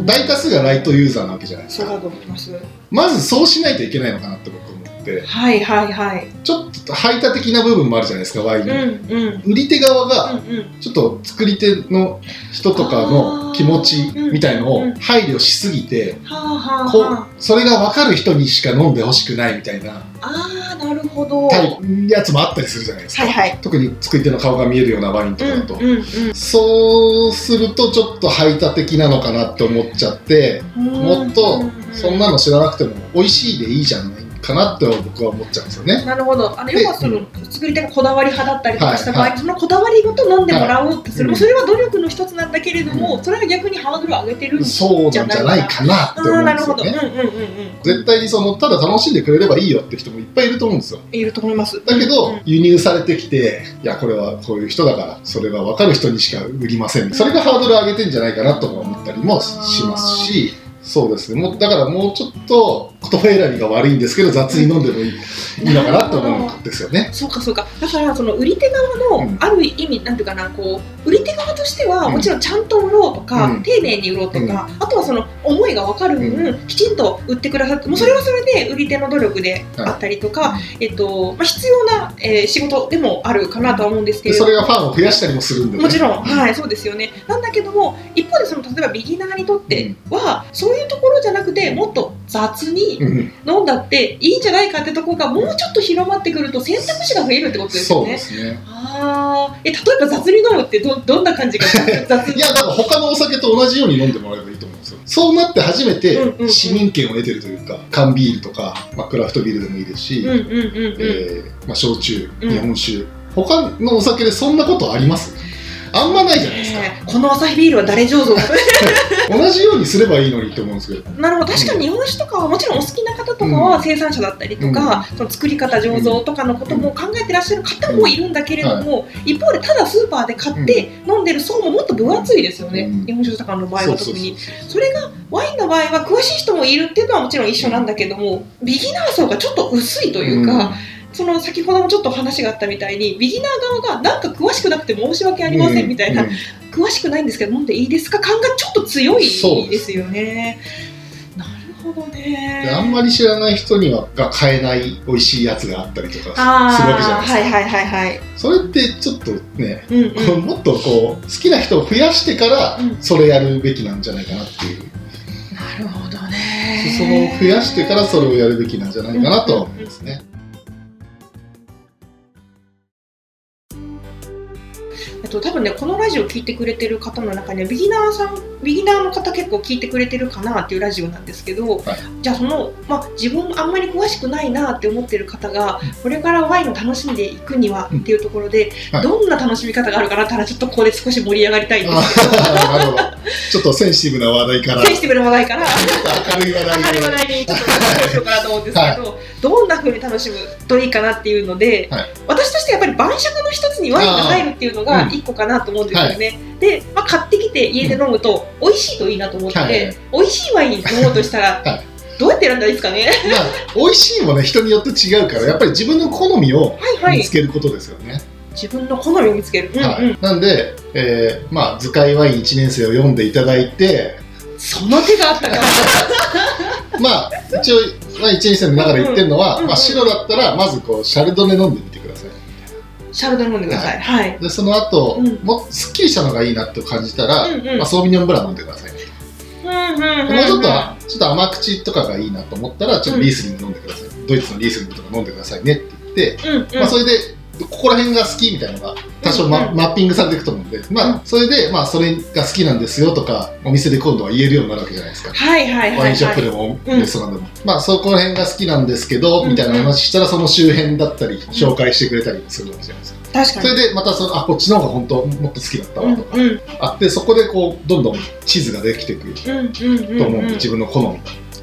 大多数がライトユーザーなわけじゃないですか。そうだと思います。まずそうしないといけないのかなって僕はいはいはい。ちょっと排他的な部分もあるじゃないですかワインの、うんうん。売り手側がうんうん。ちょっと作り手の人とかの気持ちみたいのを配慮しすぎて。うそれが分かる人にしか飲んでほしくないみたいなああ、なるほど。やつもあったりするじゃないですか、はいはい。特に作り手の顔が見えるようなワインとかだと、うんうんそうするとちょっと排他的なのかなって思っちゃってうん。もっとそんな。なの知らなくても美味しいでいいじゃないかなって僕は思っちゃうんですよね。なるほど。あので要はその作り手がこだわり派だったりとかした場合、はいはそのこだわりごと飲んでもらおうってする、はいそれは努力の一つなんだけれども、うそれが逆にハードルを上げてるんじゃないかなって思うんなるほど。ですよね。うんうんうんうん。絶対にそのただ楽しんでくれればいいよって人もいっぱいいると思うんですよ。いると思います。だけど、うん輸入されてきて、いや、これはこういう人だから、それが分かる人にしか売りません。それがハードル上げてんじゃないかなとか思ったりもしますし、そうですね。もうだからもうちょっと言葉選びが悪いんですけど、雑に飲んでもいい,、いいのかなと思うんですよね。そうかそうか。だからその売り手側うんのある意味、なんていうかな、こう売り手側としてはうん。もちろんちゃんと売ろうとか、うん。丁寧に売ろうとか、あとはその思いが分かる分、うきちんと売ってくださって、もうそれはそれで売り手の努力であったりとか、えっとまあ、必要な、えー仕事でもあるかなとは思うんですけど。それがファンを増やしたりもするんでね。もちろん、はい、そうですよね。なんだけども、一方でその例えばビギナーにとっては、そういうところじゃなくて、もっと雑にうん、飲んだっていいんじゃないかってところがもうちょっと広まってくると選択肢が増えるってことですそうでよね。すね。ああ、え例えば雑に飲むってどどんな感じが雑にいや、だから他のお酒と同じように飲んでもらえばいいと思うんですよ。そうなって初めてうんうんうん。市民権を得てるというか、缶ビールとか、まあ、クラフトビールでもいいですし、焼酎、うん。日本酒、他のお酒でそんなことあります？あんまないじゃないですか。え。ーこのアサヒビールは誰醸造 同じようにすればいいのにって思うんですけど。なるほど。確かに日本酒とかはもちろんお好きな方とかは生産者だったりとか、その作り方醸造とかのことも考えてらっしゃる方もいるんだけれども、一方でただスーパーで買って飲んでる層ももっと分厚いですよね、うん。日本酒とかの場合は特に。それがワインの場合は詳しい人もいるっていうのはもちろん一緒なんだけどもビギナー層がちょっと薄いというか、その先ほどもちょっと話があったみたいにビギナー側がなんか詳しくなくて申し訳ありませんみたいな、うん詳しくないんですけど飲んでいいですか？感がちょっと強いそうですよね。なるほどね。であんまり知らない人にはが買えない美味しいやつがあったりとかあするわけじゃないですか。はいはいはいはい。それってちょっとね、うんうんもっとこう好きな人を増やしてからうんそれやるべきなんじゃないかなっていう、なるほどそね。の増やしてからそれをやるべきなんじゃないかなとは思いますね。えっと多分ねこのラジオ聞いてくれてる方の中にはビギナーさんビギナーの方結構聞いてくれてるかなっていうラジオなんですけど、はい。じゃあそのまあ自分あんまり詳しくないなって思ってる方がこれからワインを楽しんでいくにはっていうところで、はいどんな楽しみ方があるかなって話ちょっとここで少し盛り上がりたいんですけど。ちょっとセンシティブな話題から。センシティブな話題から。明るい話題に。ちょっとしようかなと思うんですけど、どんな風に楽しむといいかなっていうので、はい私としてやっぱり晩酌の一つにワインが入るっていうのがあーうん一個かなと思うんですよね。で、まあ、買ってきて家で飲むと美味しいといいなと思って、はい美味しいワイン飲もうとしたら、はいどうやって選んだらいいですかね？まあ、美味しいもね、人によって違うから、やっぱり自分の好みをはいはい見つ。けることですよね。自分の好みを見つける。うんうんはい、なんで、えーまあ、図解ワイン1年生を読んでいただいて、その手があったから。まあ、一応、まあ、1年生の中で言ってるのは、うんうんまあ、白だったら、まずこうシャルドネ飲んでみてください。シャルドネ飲んでください。はい。で、その後、うんもうすっきりしたのがいいなと感じたら、うんうんまあ、ソービニョンブラン飲んでください。うんうんもうちょっと、ちょっと甘口とかがいいなと思ったら、ちょっとリースリング飲んでください。ドイツのリースリングとか飲んでくださいねって言って、うんうんまあ、それで、ここら辺が好きみたいなのが多少マ,、マッピングされていくと思うんで、まあ、それで、まあ、それが好きなんですよとか、お店で今度は言えるようになるわけじゃないですか。はいはい。ワインショップでも、うんレストランでも。まあ、そこら辺が好きなんですけど、うんみたいな話したら、その周辺だったり、紹介してくれたりするわけじゃないですか。確かに。それで、またその、あ、こっちの方が本当、もっと好きだったうんわとか、あって、そこでこう、どんどん地図ができていくうんうんうんと思うんで、自分の好み。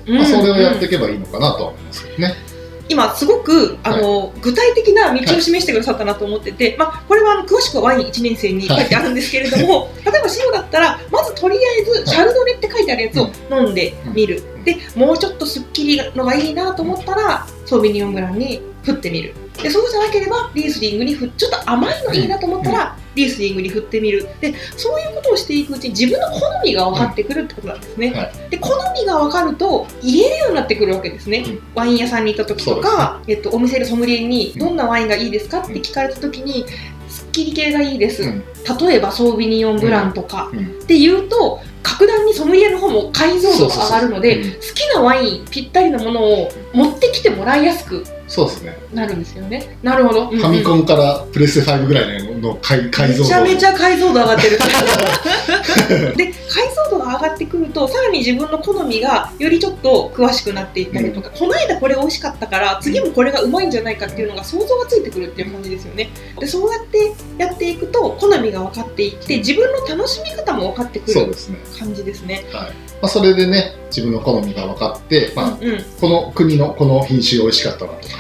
うんまあ、それをやっていけばいいのかなとは思いますけどね。今すごくあの、具体的な道を示してくださったなと思ってて、まあ、これはあの詳しくはワイン1年生に書いてあるんですけれども、例えば白だったらまずとりあえずシャルドネって書いてあるやつを飲んでみる、うん。でもうちょっとすっきりのがいいなと思ったらソービニオンブランに振ってみるでそうじゃなければリースリングに振ちょっと甘いのいいなと思ったら、リースリングに振ってみる。でそういうことをしていくうちに自分の好みが分かってくるってことなんですね、はい。で好みが分かると入れるようになってくるわけですね、うん。ワイン屋さんに行った時とか、えっと、お店のソムリエにどんなワインがいいですかって聞かれた時にすっきり系がいいです、うん。例えばソービニオンブランとか、うん。って言うと格段にソムリエの方も解像度が上がるので好きなワインぴったりのものを持ってきてもらいやすくそうですね。なるんですよね。なるほど、うんうん。ファミコンからプレステ5ぐらいのの解解像度。めちゃめちゃ解像度上がってる。で解像度が上がってくるとさらに自分の好みがよりちょっと詳しくなっていったりとか、この間これ美味しかったから次もこれがうまいんじゃないかっていうのが想像がついてくるっていう感じですよね。でそうやってやっていくと好みが分かっていって自分の楽しみ方も分かってくる。そうですね。感じですねはい。まあ、それでね、自分の好みが分かって、まあ、うんうんこの国のこの品種美味しかったなとか。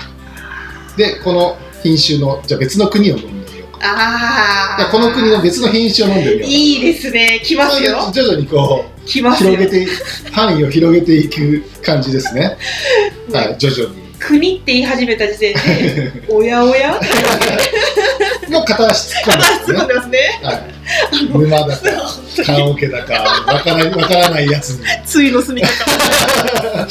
で、この品種の、じゃあ別の国を飲んでみようか。あこの国の別の品種を飲んでみようか。いいですね来ますよ徐々にこう、広げて、範囲を広げていく感じですね。はい、徐々に。国って言い始めた時点で おやおや？もう片足突っ込んでますね ねはい。沼だか、棺桶だか、わからない、わからないやつに。ついの住みか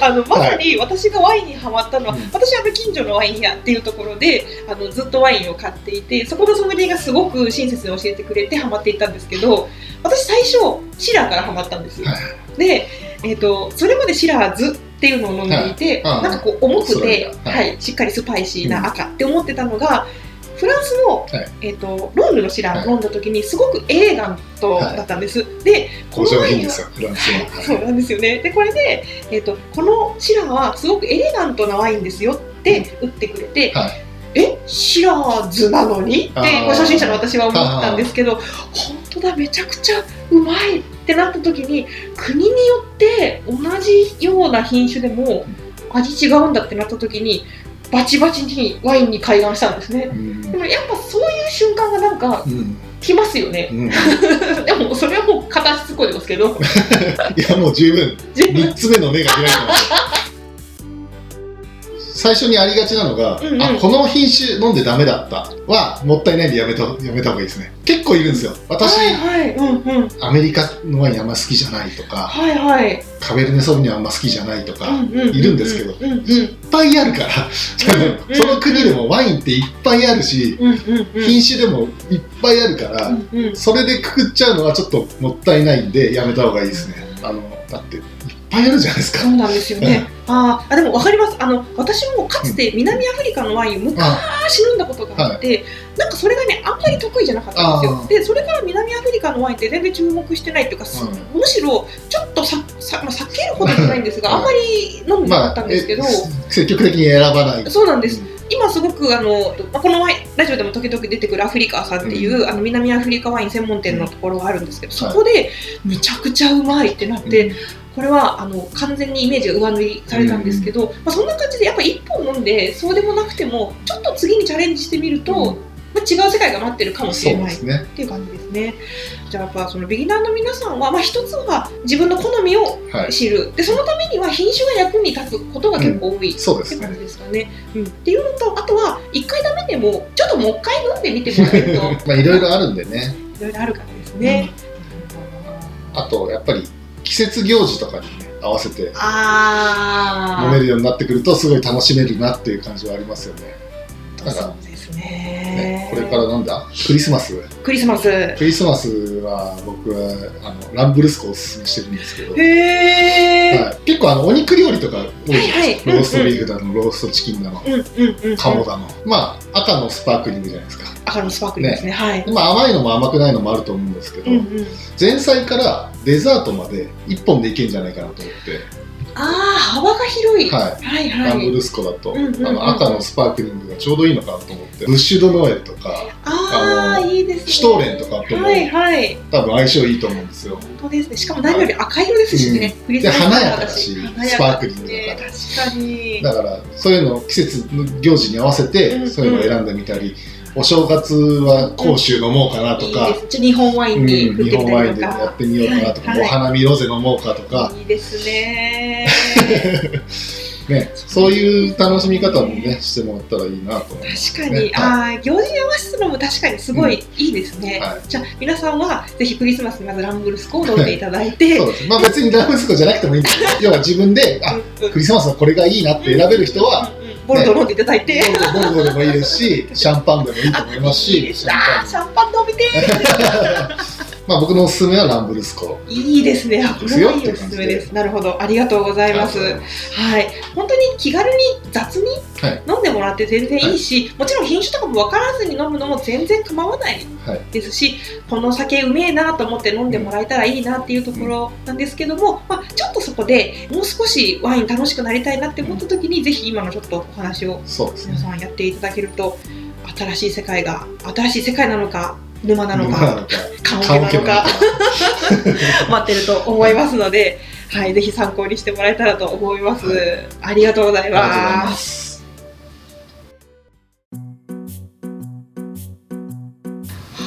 あのまさに私がワインにハマったのは、うん。私はあの近所のワイン屋っていうところであのずっとワインを買っていてそこのソムリエがすごく親切に教えてくれてハマっていったんですけど私最初シラーからハマったんです、はい。で、えー、とそれまでシラーズっていうのを飲んでいて、はい。なんかこう重くて、が。ははいしっかりスパイシーな赤って思ってたのが、フランスの、はい。えー、とロンヌのシラーを飲んだ時にすごくエレガントだったんです、でお上品ですよ、フランスは。そうなんですよね。で、これで、えっ、と、このシラーはすごくエレガントなワインですよって売ってくれて、はい。え、シラーズなのに？って初心者の私は思ったんですけど、本当だ、めちゃくちゃうまいってなった時に、国によって同じような品種でも味違うんだってなった時に、バチバチにワインに開眼したんですね。うんでもやっぱそういう瞬間がなんかうん来ますよね。うん、い でもそれはもう片足突っ込んでますけど。やもう十分3つ目の目が開いてます最初にありがちなのが、うんうん。あこの品種飲んでダメだった。はもったいないんでやめたやめた方がいいですね。結構いるんですよ。私、はいはい、うんうん。アメリカのワインあんま好きじゃないとかはいはい。カベルネ・ソービニョンあんま好きじゃないとか、うんうん。いるんですけどうんうん。いっぱいあるからうん。その国でもワインっていっぱいあるし、うんうんうん。品種でもいっぱいあるから、うんうん。それでくくっちゃうのはちょっともったいないんでやめた方がいいですね。あのだっていっぱいあるじゃないですか。そうなんですよね。あーあ、でもわかります。あの、私もかつて南アフリカのワインを昔飲んだことがあって、なんかそれがね、あんまり得意じゃなかったんですよ。で、それから南アフリカのワインって全然注目してないっていうか、すうむしろちょっとささ、まあ、避けるほどじゃないんですが、はいあんまり飲んでなかったんですけど、え積極的に選ばない。そうなんです。今すごくあの、まあ、このラジオでも時々出てくるアフリカさんっていう、あの南アフリカワイン専門店のところがあるんですけど、そこでむちゃくちゃうまいってなって、これはあの完全にイメージが上塗りされたんですけど、まあ、そんな感じでやっぱ1本飲んでそうでもなくてもちょっと次にチャレンジしてみると、うんまあ、違う世界が待ってるかもしそれないね。ていう感じですね。じゃあやっぱそのビギナーの皆さんは、まあ、一つは自分の好みをはい。知る。でそのためには品種が役に立つことが結構多い。そうですね。って感じですかね。うん、っていうのと、あとは、一回ダメでも、ちょっともう一回飲んでみてもらえると、まあいろいろあるんでね。いろいろあるからですね。あとやっぱり季節行事とかにね合わせてあ飲めるようになってくるとすごい楽しめるなっていう感じはありますよね。ー、そうですねねこれからなんだ？クリスマス？クリスマス。へクリスマスは僕はあのランブルスコをおすすめしてるんですけど、え。はい、結構あのお肉料理とか多いですか、はいはいローストビーフだの、ローストチキンだの、うんうんうんうん。鴨だの、まあ赤のスパークリングじゃないですか赤のスパークリングですね。はい。まあ甘いのも甘くないのもあると思うんですけど、うんうん。前菜からデザートまで1本でいけんじゃないかなと思ってああ、幅が広い。はいはいはい。ランブルスコだと、うんうんうんあの赤のスパークリングがちょうどいいのかなと思ってブッシュドノエルとかああ、いいですね。シュトーレンとかともはいはい。多分相性いいと思うんですよ本当ですね。しかも何より赤色ですしね。クリで華やかだしスパークリングだねから確かに。だからそういうのを季節の行事に合わせて、うんそういうのを選んでみたりお正月は甲州飲もうかなとか、いいです。ちょっと日本ワイうんンに振って日本ワイ。ンでやってみようかなとか、はい。はいお花見ロゼ飲もうかとか、いいですね。ね、そういう楽しみ方もねしてもらったらいいなと思います、確かに、ねああ行事に合わせるのも確かにすごいいいですね、はい。じゃあ皆さんはぜひクリスマスにまずランブルスコを飲んでいただいて、そうです。まあ別にラムスコじゃなくてもいいんですよ。要は自分であうんうん。クリスマスはこれがいいなって選べる人は、うんうんボルドー飲んでいただいて、ボルドボルドでもいいですしシャンパンでもいいと思いますし。シャンパン飲みて まあ僕のおすすめはランブルスコーいいですね。はいいおすすめです。なるほど。ありがとうございます。はい。本当に気軽に雑にはい。飲んでもらって全然いいし、もちろん品種とかも分からずに飲むのも全然構わないはい。ですしこの酒うめえなと思って飲んでもらえたらいいなっていうところなんですけども、まあ、ちょっとそこでもう少しワイン楽しくなりたいなって思った時にぜひ今のちょっとお話をそうですね。皆さんやっていただけると新しい世界が新しい世界なのか沼なのか沼なのか棺棺桶桶なのか待ってると思いますので、はい、ぜひ参考にしてもらえたらと思います。ありがとうござい。ます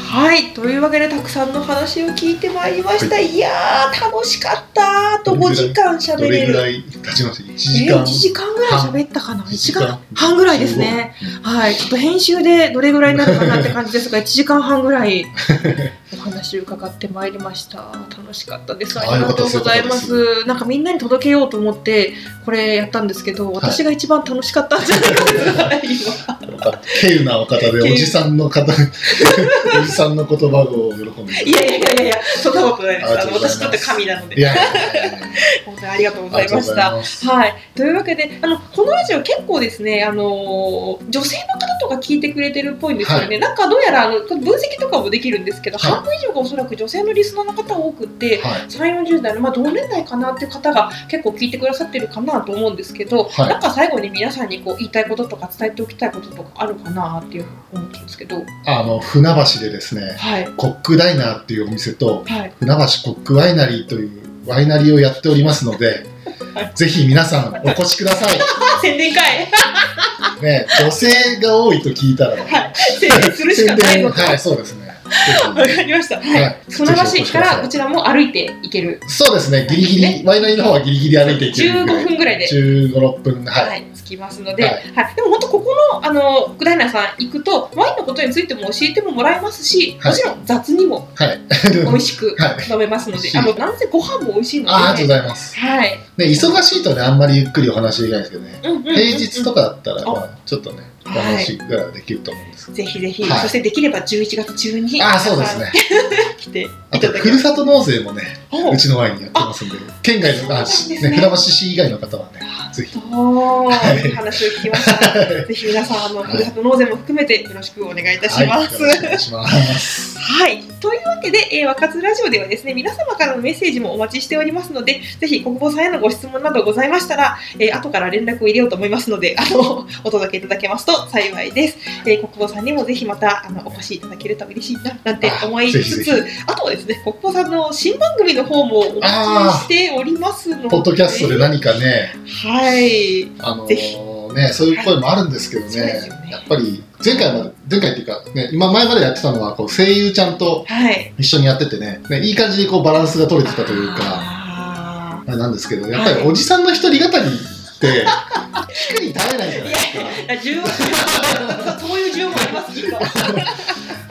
はい、というわけでたくさんの話を聞いてまいりました。い、やー、楽しかった。あと5時間喋どれれる。ぐらい経ちました？1時えー、間1時間ぐらい喋ったかな？1時間？間？半ぐらいですね。はい、ちょっと編集でどれぐらいになるかなって感じですが、1時間半ぐらい お話を伺ってまいりました。楽しかったです。あありがとうございます。なんかみんなに届けようと思ってこれやったんですけど、私が一番楽しかったんじゃないかな、今。稀有なお方でおじさんの方 おじさんの言葉を喜んでいやいやいやいやそんなことないです。あの私にとって神なので、本当にありがとうございました。はい、というわけであのこのラジオ結構ですね、あの女性の方とか聞いてくれてるっぽいんですよね、なんかどうやらあの分析とかもできるんですけど、はい半分以上がおそらく女性のリスナーの方多くって、はい。3 4 0代の、まあ、同年代かなっていう方が結構聞いてくださってるかなと思うんですけど、はい。なんか最後に皆さんにこう言いたいこととか伝えておきたいこととかあるかなっていう思うんですけど、あの船橋でですねはい。コックダイナーっていうお店とはい、船橋コックワイナリーというワイナリーをやっておりますので、はい。ぜひ皆さんお越しください。宣伝会ね、女性が多いと聞いたら、はい。宣伝するしかないのか。はい、そうですね。わかりました。はい。はい船橋からこちらも歩いて行ける。そうですね、ギリギリ、ねワイナリーの方はギリギリ歩いていける15ぐらい。分ぐらいで。15、6分、ははい。きますので、ははい。い、でも本当ここのあのグダイナーさん行くとワインのことについても教えてももらえますし、はい。もちろん雑にもはい。美味しくはい。飲めますので、はい。あのなんせご飯も美味しいので、あありがとうございます。はい、ね、忙しいとね、あんまりゆっくりお話できないですけどね、うんうんうんうん。平日とかだったら、あまあ、ちょっとね、おはい話ぐらいはできると思うんですけぜひぜひ、はい。そしてできれば11月中に。あ、そうですね。来ていあと、ふるさと納税もね、おうちのワインやってますんで、県外の、あ、そうなんですねね、船橋市以外の方はね、ぜひ。話を聞きました。ぜひ皆さんあのはいふるさと納税も含めてよろしくお願いいたします。くお願いします。はい。というわけで、えー、若津ラジオではですね、皆様からのメッセージもお待ちしておりますので、ぜひ国保さんへのご質問などございましたら、えー、後から連絡を入れようと思いますので、あの、お届けいただけますと幸いです。えー、国保さんにもぜひまた、あの、お越しいただけると嬉しいな、なんて思いつつ、あとはですね、国保さんの新番組の方もお待ちしておりますので、ポッドキャストで何かね、はい。あのーね、そういう声もあるんですけどね、そうですよね。やっぱり前回まで、前回っていうか、ね、今前までやってたのはこう声優ちゃんとはい。一緒にやっててね、ねいい感じにこうバランスが取れてたというか、あなんですけど、やっぱりおじさんの一人語りって、聞くに耐えないじゃないですか。ーいや、需要、そういう需要もあります。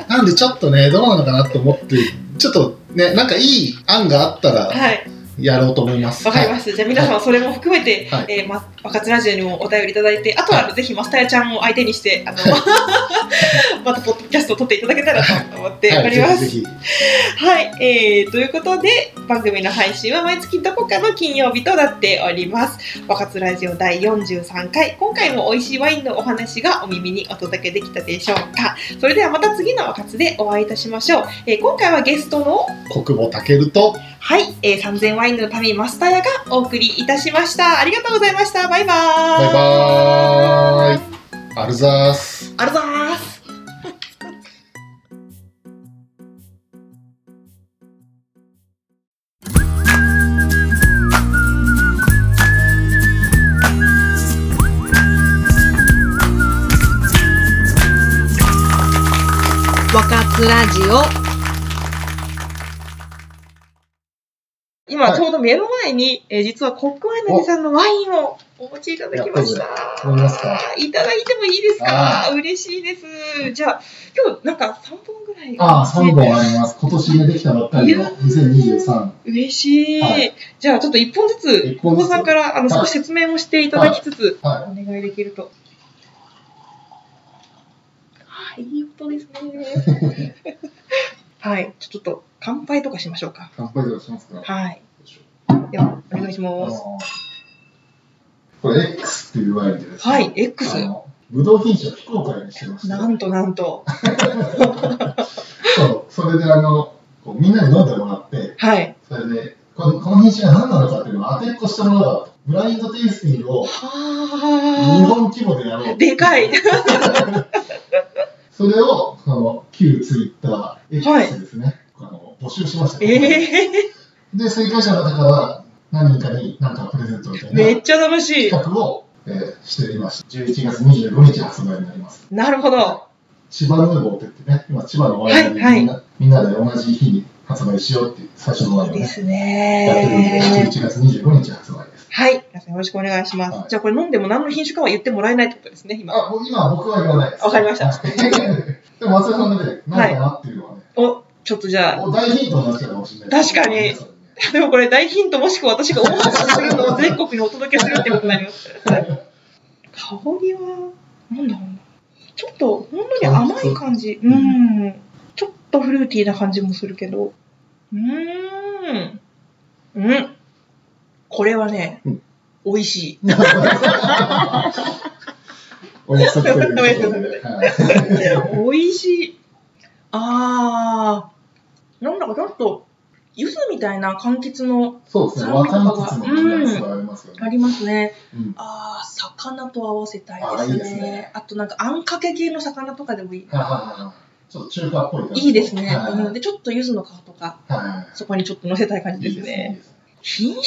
なんでちょっとね、どうなのかなと思って、ちょっとね、なんかいい案があったらはい。やろうと思います。はわかりました。じゃあ皆さんそれも含めて、はいえーま、若津ラジオにもお便りいただいて、あとはぜひマスタヤちゃんを相手にして、あの、またポッドキャストを撮っていただけたらと思っていおります。はい、えー、ということで、番組の配信は毎月どこかの金曜日となっております。若津ラジオ第43回、今回も美味しいワインのお話がお耳にお届けできたでしょうか。それではまた次の若津でお会いいたしましょう。えー今回はゲストのひ国母健と、はい、えー、3000ワインの民マスターヤがお送りいたしました。ありがとうございました。バイバーイ。バイバーイ。アルザース。ありがとうちょうど目の前に、えー実はコックワイナリーさんのワインをお持ちいただきました。飲みますか？いただいてもいいですか？あ嬉しいです。じゃあ、今日なんか3本ぐらい。ああ、3本あります。今年ね、できたばっかりの2023。嬉しい。はいじゃあちょっと1本ずつ、一本ずつ久保さんからあのはい少し説明をしていただきつつ、はお願いできると。はい、いい音ですね。はい、ちょっと乾杯とかしましょうか。乾杯とかしますか？はい。では、お願いしょます。これ X っていうワインでですね。はい、X ブドウ品種を非公開にしてまして。なんとなんと。そう、それであの、こうみんなに飲んでもらって、はい。それで、このこの品種が何なのかっていうのを当てっこしてもらおうと。ブラインドテイスティングを日は本規模でやろうあ。。でかい。それを、その、旧ツイッター X ですね、あの募集しました、ええで、正解者の中から何人かに何かプレゼントみたいなめっちゃ楽しい。企画を、えーしていました。11月25日発売になります。なるほど。千葉ヌーボーって言ってね、今千葉のワインでみんな,、はいはみんなで同じ日に発売しようっていう最初のワインをね、ですやってるんで、ね。11月25日発売です。はい。皆さんよろしくお願いします。はいじゃあこれ飲んでも何の品種かは言ってもらえないってことですね、今。あ、もう今僕は言わないです。わかりましたはい でも松田さんがね、何かなっていうのはね、お、ちょっとじゃあ、お大ヒントになっちゃうかもしれない。確かに皆さんね でもこれ大ヒントもしくは私が大発するのを全国にお届けするってことになります。香りは、なんだろうな。ちょっと、ほんのり甘い感じ。うん。ちょっとフルーティーな感じもするけど。うーん。うん。これはね、うん美味しい 美味しい。あー、なんだかちょっと、柚子みたいな柑橘のそうですね、和柑橘のニュアンスがありますよね。ありますね。うんあー、魚と合わせたいあーいいでね。ですすねあとなんかあんかけ系の魚とかでもいい。はいはいはいちょっと中華っぽい感じ。いいですね。はいうんで、ちょっと柚子の皮とか、はいそこにちょっと乗せたい感じですね品種？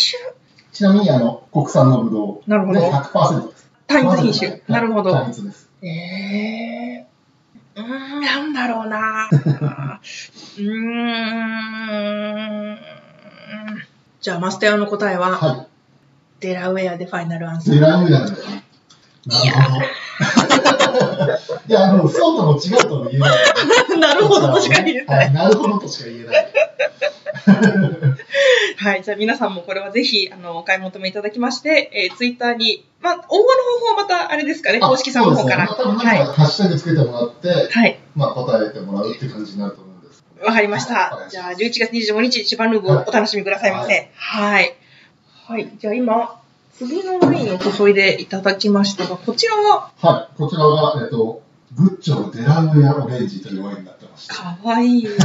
ちなみに、あの、国産のブドウでなるほど。100%です。単一品種。はいなるほど。単一です。えー。うーん、なんだろうな。うーん。じゃあ、マスターの答えは、はデラウェアでファイナルアンサい。ー。デラウェアで。なるほど。いや、あの、そうとも違うとも言えない。なるほどとしか言えない。はい、なるほどとしか言えない。はい。じゃあ、皆さんもこれはぜひ、あの、お買い求めいただきまして、えー、ツイッターに、まあ、応募の方法はまた、あれですかね、公式さんの方から。ねはい。ハッシュタグつけてもらって、はい。まあ、答えてもらうって感じになると思うんです。わかりましお願いじゃあ、11月25日、千葉ヌーボーお楽しみくださいませ。はい。はい。じゃあ、今、次のワインを注いでいただきましたが、こちらは、はい、こちらが、えっと、グッチョのデラウェアオレンジというワインになってまして、かわいい。うん、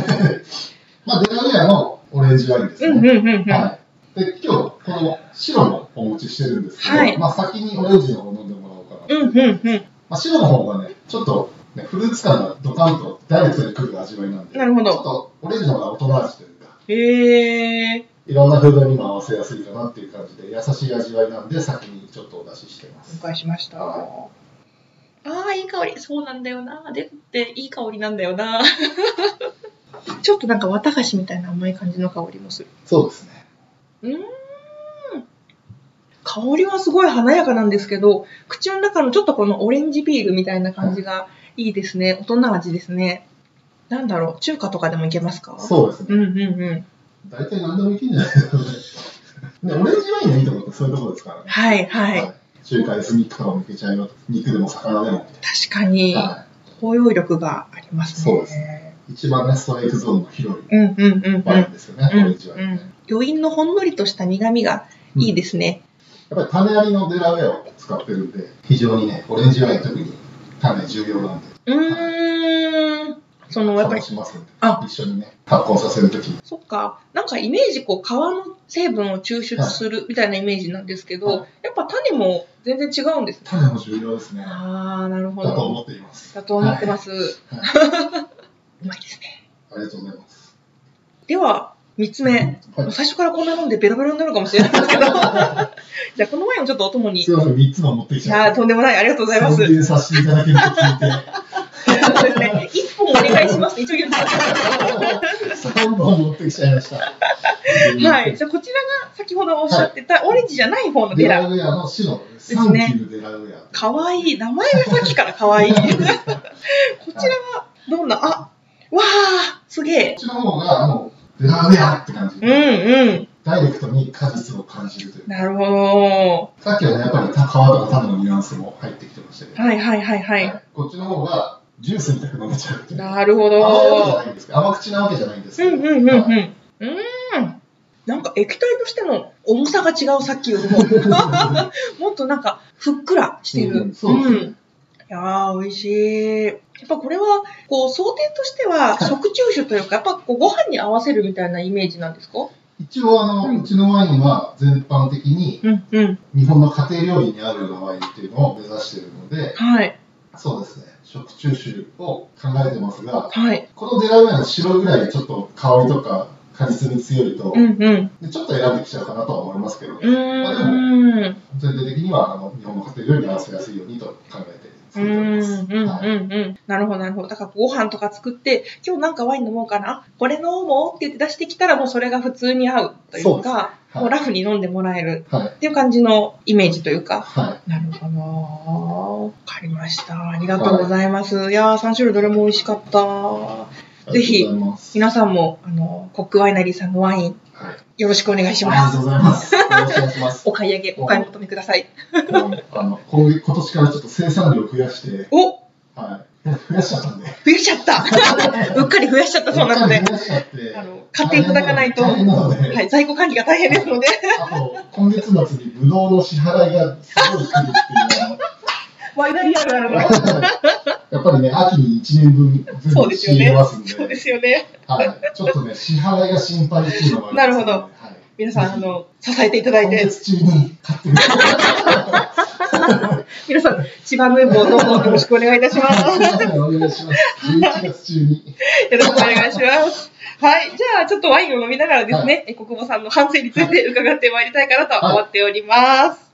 まあ、デラウェアのオレンジワインですうん、ね。うん、うん。はい。で、今日、この白もお持ちしてるんですけど、はいまあ、先にオレンジの方を飲んでもらおうかな。うん、うん、うん。まあ、白の方がね、ちょっと、ね、フルーツ感がドカンとダイレクトにくる味わいなんで、なるほどちょっとオレンジの方が大人味というか、へえいろんなフードにも合わせやすいかなっていう感じで、優しい味わいなんで、先にちょっとお出ししてます。お願いしました。あはあ、いい香り。そうなんだよな。でって、いい香りなんだよな。ちょっとなんか綿菓子みたいな甘い感じの香りもする。そうですね。うーん。香りはすごい華やかなんですけど、口の中のちょっとこのオレンジピールみたいな感じがいいですね。大人味ですね。なんだろう、中華とかでもいけますか？そうですね。うんうんうん。大体何でもいけんじゃないですかね。で オレンジワインのいいところってそういうところですからね。はいはい。はい中華エスニックとかもいけちゃうよ。肉でも魚でも。確かに、は包容力がありますね。そうですい。一番ね、ストライクゾーンの広いうんうんうんワインですよね、うん。オレンジワイン。うん。余韻のほんのりとした苦味がいいですね。やっぱり種ありのデラウェアを使ってるんで、非常にね、オレンジワイン特に種重要なんで。うーん。そのやっぱり楽しますあ一緒にね、発酵させるときに。そっか。なんかイメージ、こう、皮の成分を抽出するみたいなイメージなんですけど、はいやっぱ種も全然違うんですね。種も重要ですね。ああ、なるほだとど。思っています。だと思ってます。はうまいですね。ありがとうございます。では、三つ目。はい最初からこんな飲んでベロベロになるかもしれないですけど。じゃあ、このワインをちょっとお供に。いすいません、3つも持ってきちゃって。とんでもない。ありがとうございます。尊敬させていただけると聞いて、そうですね。一本お願いします。一応言ってくださ3本持ってきちゃいました。い。はい。じゃあ、こちらが先ほどおっしゃってた、オレンジじゃない方のデラ。デラウェアの白です。ね。かわいい。名前がさっきからかわいい。こちらは、どんな、あ、わあ、すげえこ。っちの方が、もう、デラウェアって感じうんで、うん。ダイレクトに果実を感じるという。なるほど。さっきはね、やっぱり皮とか種のニュアンスも入ってきてましたけど、はいはいはいはい。こっちの方がジュースみたく飲めちゃうっていう。なるほど。甘口なわけじゃないんですけど、うんうんうんうん。うはいーん。なんか液体としての重さが違う、さっきよりも。もっとなんか、ふっくらしてうる。んそうですねんいやー、美味しい。やっぱこれは、こう、想定としては、はい食中酒というか、やっぱこうご飯に合わせるみたいなイメージなんですか？一応あの、うんうちのワインは全般的に。日本の家庭料理にあるワインっていうのを目指しているので、はい。そうですね、食中酒を考えてますが、はい。このデラウェアの白ぐらいちょっと香りとか果実に強いと、うんうん。でちょっと選んできちゃうかなとは思いますけど、うーん。全体的にはあの日本の家庭料理に合わせやすいようにと考えてう。ん、うん、はいうん、うん。なるほど、なるほど。だから、ご飯とか作って、今日なんかワイン飲もうかな。これ飲もうって言って出してきたら、もうそれが普通に合うといそうですうか、はいもうラフに飲んでもらえるはい。っていう感じのイメージというか。はなるほど。わかりました。ありがとうございます。い、やー、3種類どれも美味しかった。い。ぜひ。皆さんも、あの、コックワイナリーさんのワイン、はい。よろしくお願いしあります。がとうございます。よろしくお願いします。お買い上げ、お買い求めください。あの今月今年からちょっと生産量増やして、おはい、増やしちゃったんで。増やしちゃった うっかり増やしちゃったそうなので増、やしちゃってあの、買っていただかないと、大変なので、はい、在庫管理が大変ですので、あと、今月末にブドウの支払いがすごい来るっていう。ワイナリーあるあるの。やっぱりね、秋に1年分全部仕そうですよね入れますんで、そうですよね。はい、ちょっとね、支払いが心配っていうのもありますなるほどはい、皆さん、あの、支えていただいて。皆さん、千葉ヌーボーどうぞよろしくお願いいたします。お願いします。11月中に。よろしくお願いします。はい。じゃあ、ちょっとワインを飲みながらですね、え国母さんの反省について伺ってまいりたいかなと思っております。